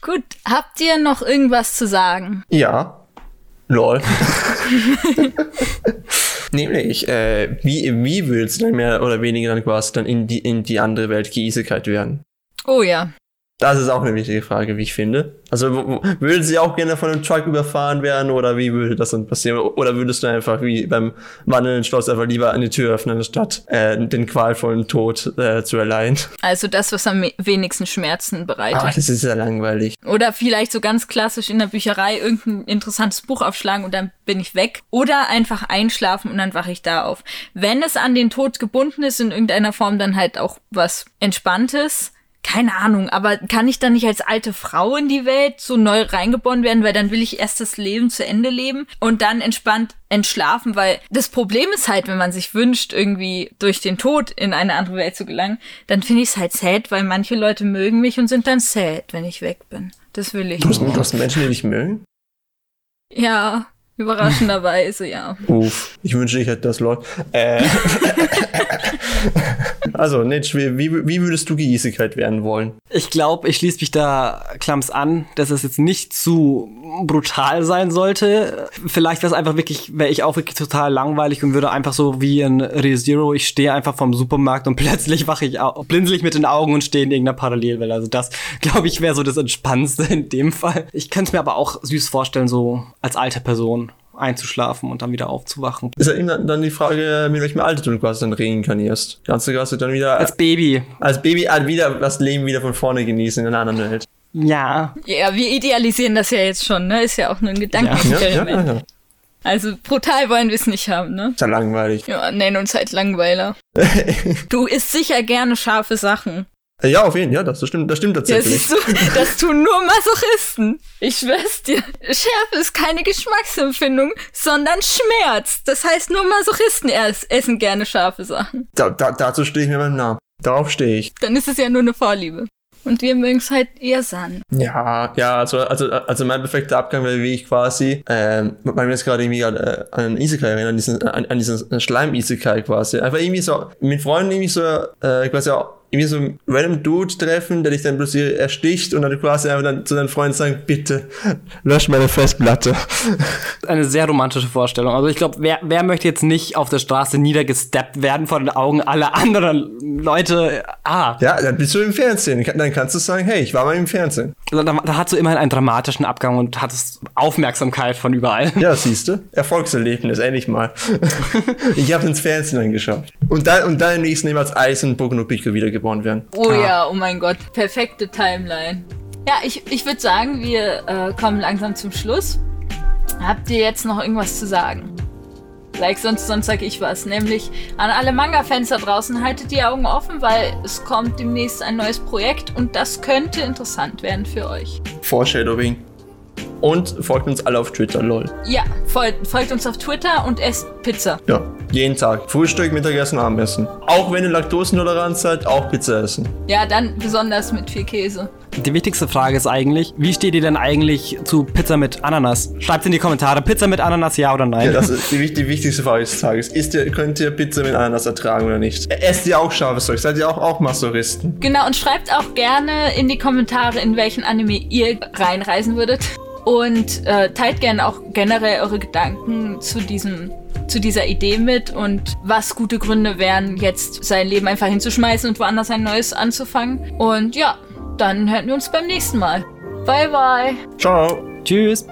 Gut. Habt ihr noch irgendwas zu sagen? Ja. Lol. Nämlich, äh, wie, wie willst du dann mehr oder weniger dann quasi dann in die, in die andere Welt geisigkeit werden? Oh ja. Das ist auch eine wichtige Frage, wie ich finde. Also, würden sie auch gerne von einem Truck überfahren werden oder wie würde das dann passieren? Oder würdest du einfach wie beim wandelnden Schloss einfach lieber eine Tür öffnen, anstatt äh, den qualvollen Tod äh, zu erleihen? Also das, was am wenigsten Schmerzen bereitet. Ah, das ist ja langweilig. Oder vielleicht so ganz klassisch in der Bücherei irgendein interessantes Buch aufschlagen und dann bin ich weg. Oder einfach einschlafen und dann wache ich da auf. Wenn es an den Tod gebunden ist in irgendeiner Form, dann halt auch was Entspanntes. Keine Ahnung, aber kann ich dann nicht als alte Frau in die Welt so neu reingeboren werden, weil dann will ich erst das Leben zu Ende leben und dann entspannt entschlafen, weil das Problem ist halt, wenn man sich wünscht, irgendwie durch den Tod in eine andere Welt zu gelangen, dann finde ich es halt sad, weil manche Leute mögen mich und sind dann sad, wenn ich weg bin. Das will ich Du hast, nicht. du hast Menschen, die dich mögen? Ja, überraschenderweise, ja. Uff, ich wünsche, ich hätte das Lol. Äh. also, Nitsch, wie, wie, würdest du Geisigkeit werden wollen? Ich glaube, ich schließe mich da Klams an, dass es jetzt nicht zu brutal sein sollte. Vielleicht wäre es einfach wirklich, wäre ich auch wirklich total langweilig und würde einfach so wie in ReZero, ich stehe einfach vom Supermarkt und plötzlich wache ich auf, blinzel ich mit den Augen und stehe in irgendeiner Parallelwelt. Also das, glaube ich, wäre so das Entspannendste in dem Fall. Ich könnte es mir aber auch süß vorstellen, so als alte Person einzuschlafen und dann wieder aufzuwachen. Ist ja eben dann- die Frage, mit welchem Alter du quasi dann reinkarnierst. Kannst du quasi dann wieder Als Baby. als Baby halt wieder das Leben wieder von vorne genießen in einer anderen Welt. Ja. Ja, wir idealisieren das ja jetzt schon, ne? Ist ja auch nur ein Gedankenexperiment. ja. Also brutal wollen wir es nicht haben, ne? Ist ja langweilig. Ja, nenn uns halt Langweiler. Du isst sicher gerne scharfe Sachen. Ja, auf jeden Fall, ja, das, das stimmt, das stimmt Ja, tatsächlich. siehst du, das tun nur Masochisten. Ich schwör's dir. Schärfe ist keine Geschmacksempfindung, sondern Schmerz. Das heißt, nur Masochisten ess- essen gerne scharfe Sachen. da, da, dazu stehe ich mir beim Namen. Darauf stehe ich. Dann ist es ja nur eine Vorliebe. Und wir mögen's halt eher san. Ja, ja, also, also, also mein perfekter Abgang wäre, wie ich quasi, ähm, weil mir jetzt gerade irgendwie gerade, äh, an Isekai erinnern, an diesen, an, an diesen Schleim-Isekai quasi. Einfach irgendwie so, mit Freunden irgendwie so, äh, quasi auch irgendwie so einen random Dude treffen, der dich dann plötzlich ersticht und dann quasi einfach dann zu deinen Freunden sagen, bitte, lösch meine Festplatte. Eine sehr romantische Vorstellung. Also ich glaube, wer, wer möchte jetzt nicht auf der Straße niedergesteppt werden vor den Augen aller anderen Leute? Ah, Ja, dann bist du im Fernsehen. Dann kannst du sagen, hey, ich war mal im Fernsehen. da, da hast du immerhin einen dramatischen Abgang und hattest Aufmerksamkeit von überall. Ja, siehst du? Erfolgserlebnis, endlich mal. ich habe ins Fernsehen angeschaut. Und dann, und dann im nächsten Jahr als Eis und Boku no Wiedergeboren werden. Oh Ah. ja, oh mein Gott, perfekte Timeline. Ja, ich, ich würde sagen, wir äh, kommen langsam zum Schluss. Habt ihr jetzt noch irgendwas zu sagen? Like, sonst, sonst sag ich was. Nämlich an alle Manga-Fans da draußen, haltet die Augen offen, weil es kommt demnächst ein neues Projekt und das könnte interessant werden für euch. Foreshadowing. Und folgt uns alle auf Twitter, lol. Ja, folgt, folgt uns auf Twitter und esst Pizza. Ja, jeden Tag. Frühstück, Mittagessen, Abendessen. Auch wenn ihr laktosentolerant seid, auch Pizza essen. Ja, dann besonders mit viel Käse. Die wichtigste Frage ist eigentlich, wie steht ihr denn eigentlich zu Pizza mit Ananas? Schreibt in die Kommentare, Pizza mit Ananas, ja oder nein? Ja, das ist die, die wichtigste Frage des Tages. Ist ihr, könnt ihr Pizza mit Ananas ertragen oder nicht? Esst ihr auch scharfes Zeug? Seid ihr auch, auch Masochisten? Genau, und schreibt auch gerne in die Kommentare, in welchen Anime ihr reinreisen würdet. Und äh, teilt gerne auch generell eure Gedanken zu diesem zu dieser Idee mit und was gute Gründe wären, jetzt sein Leben einfach hinzuschmeißen und woanders ein neues anzufangen. Und ja, dann hören wir uns beim nächsten Mal. Bye bye. Ciao. Tschüss.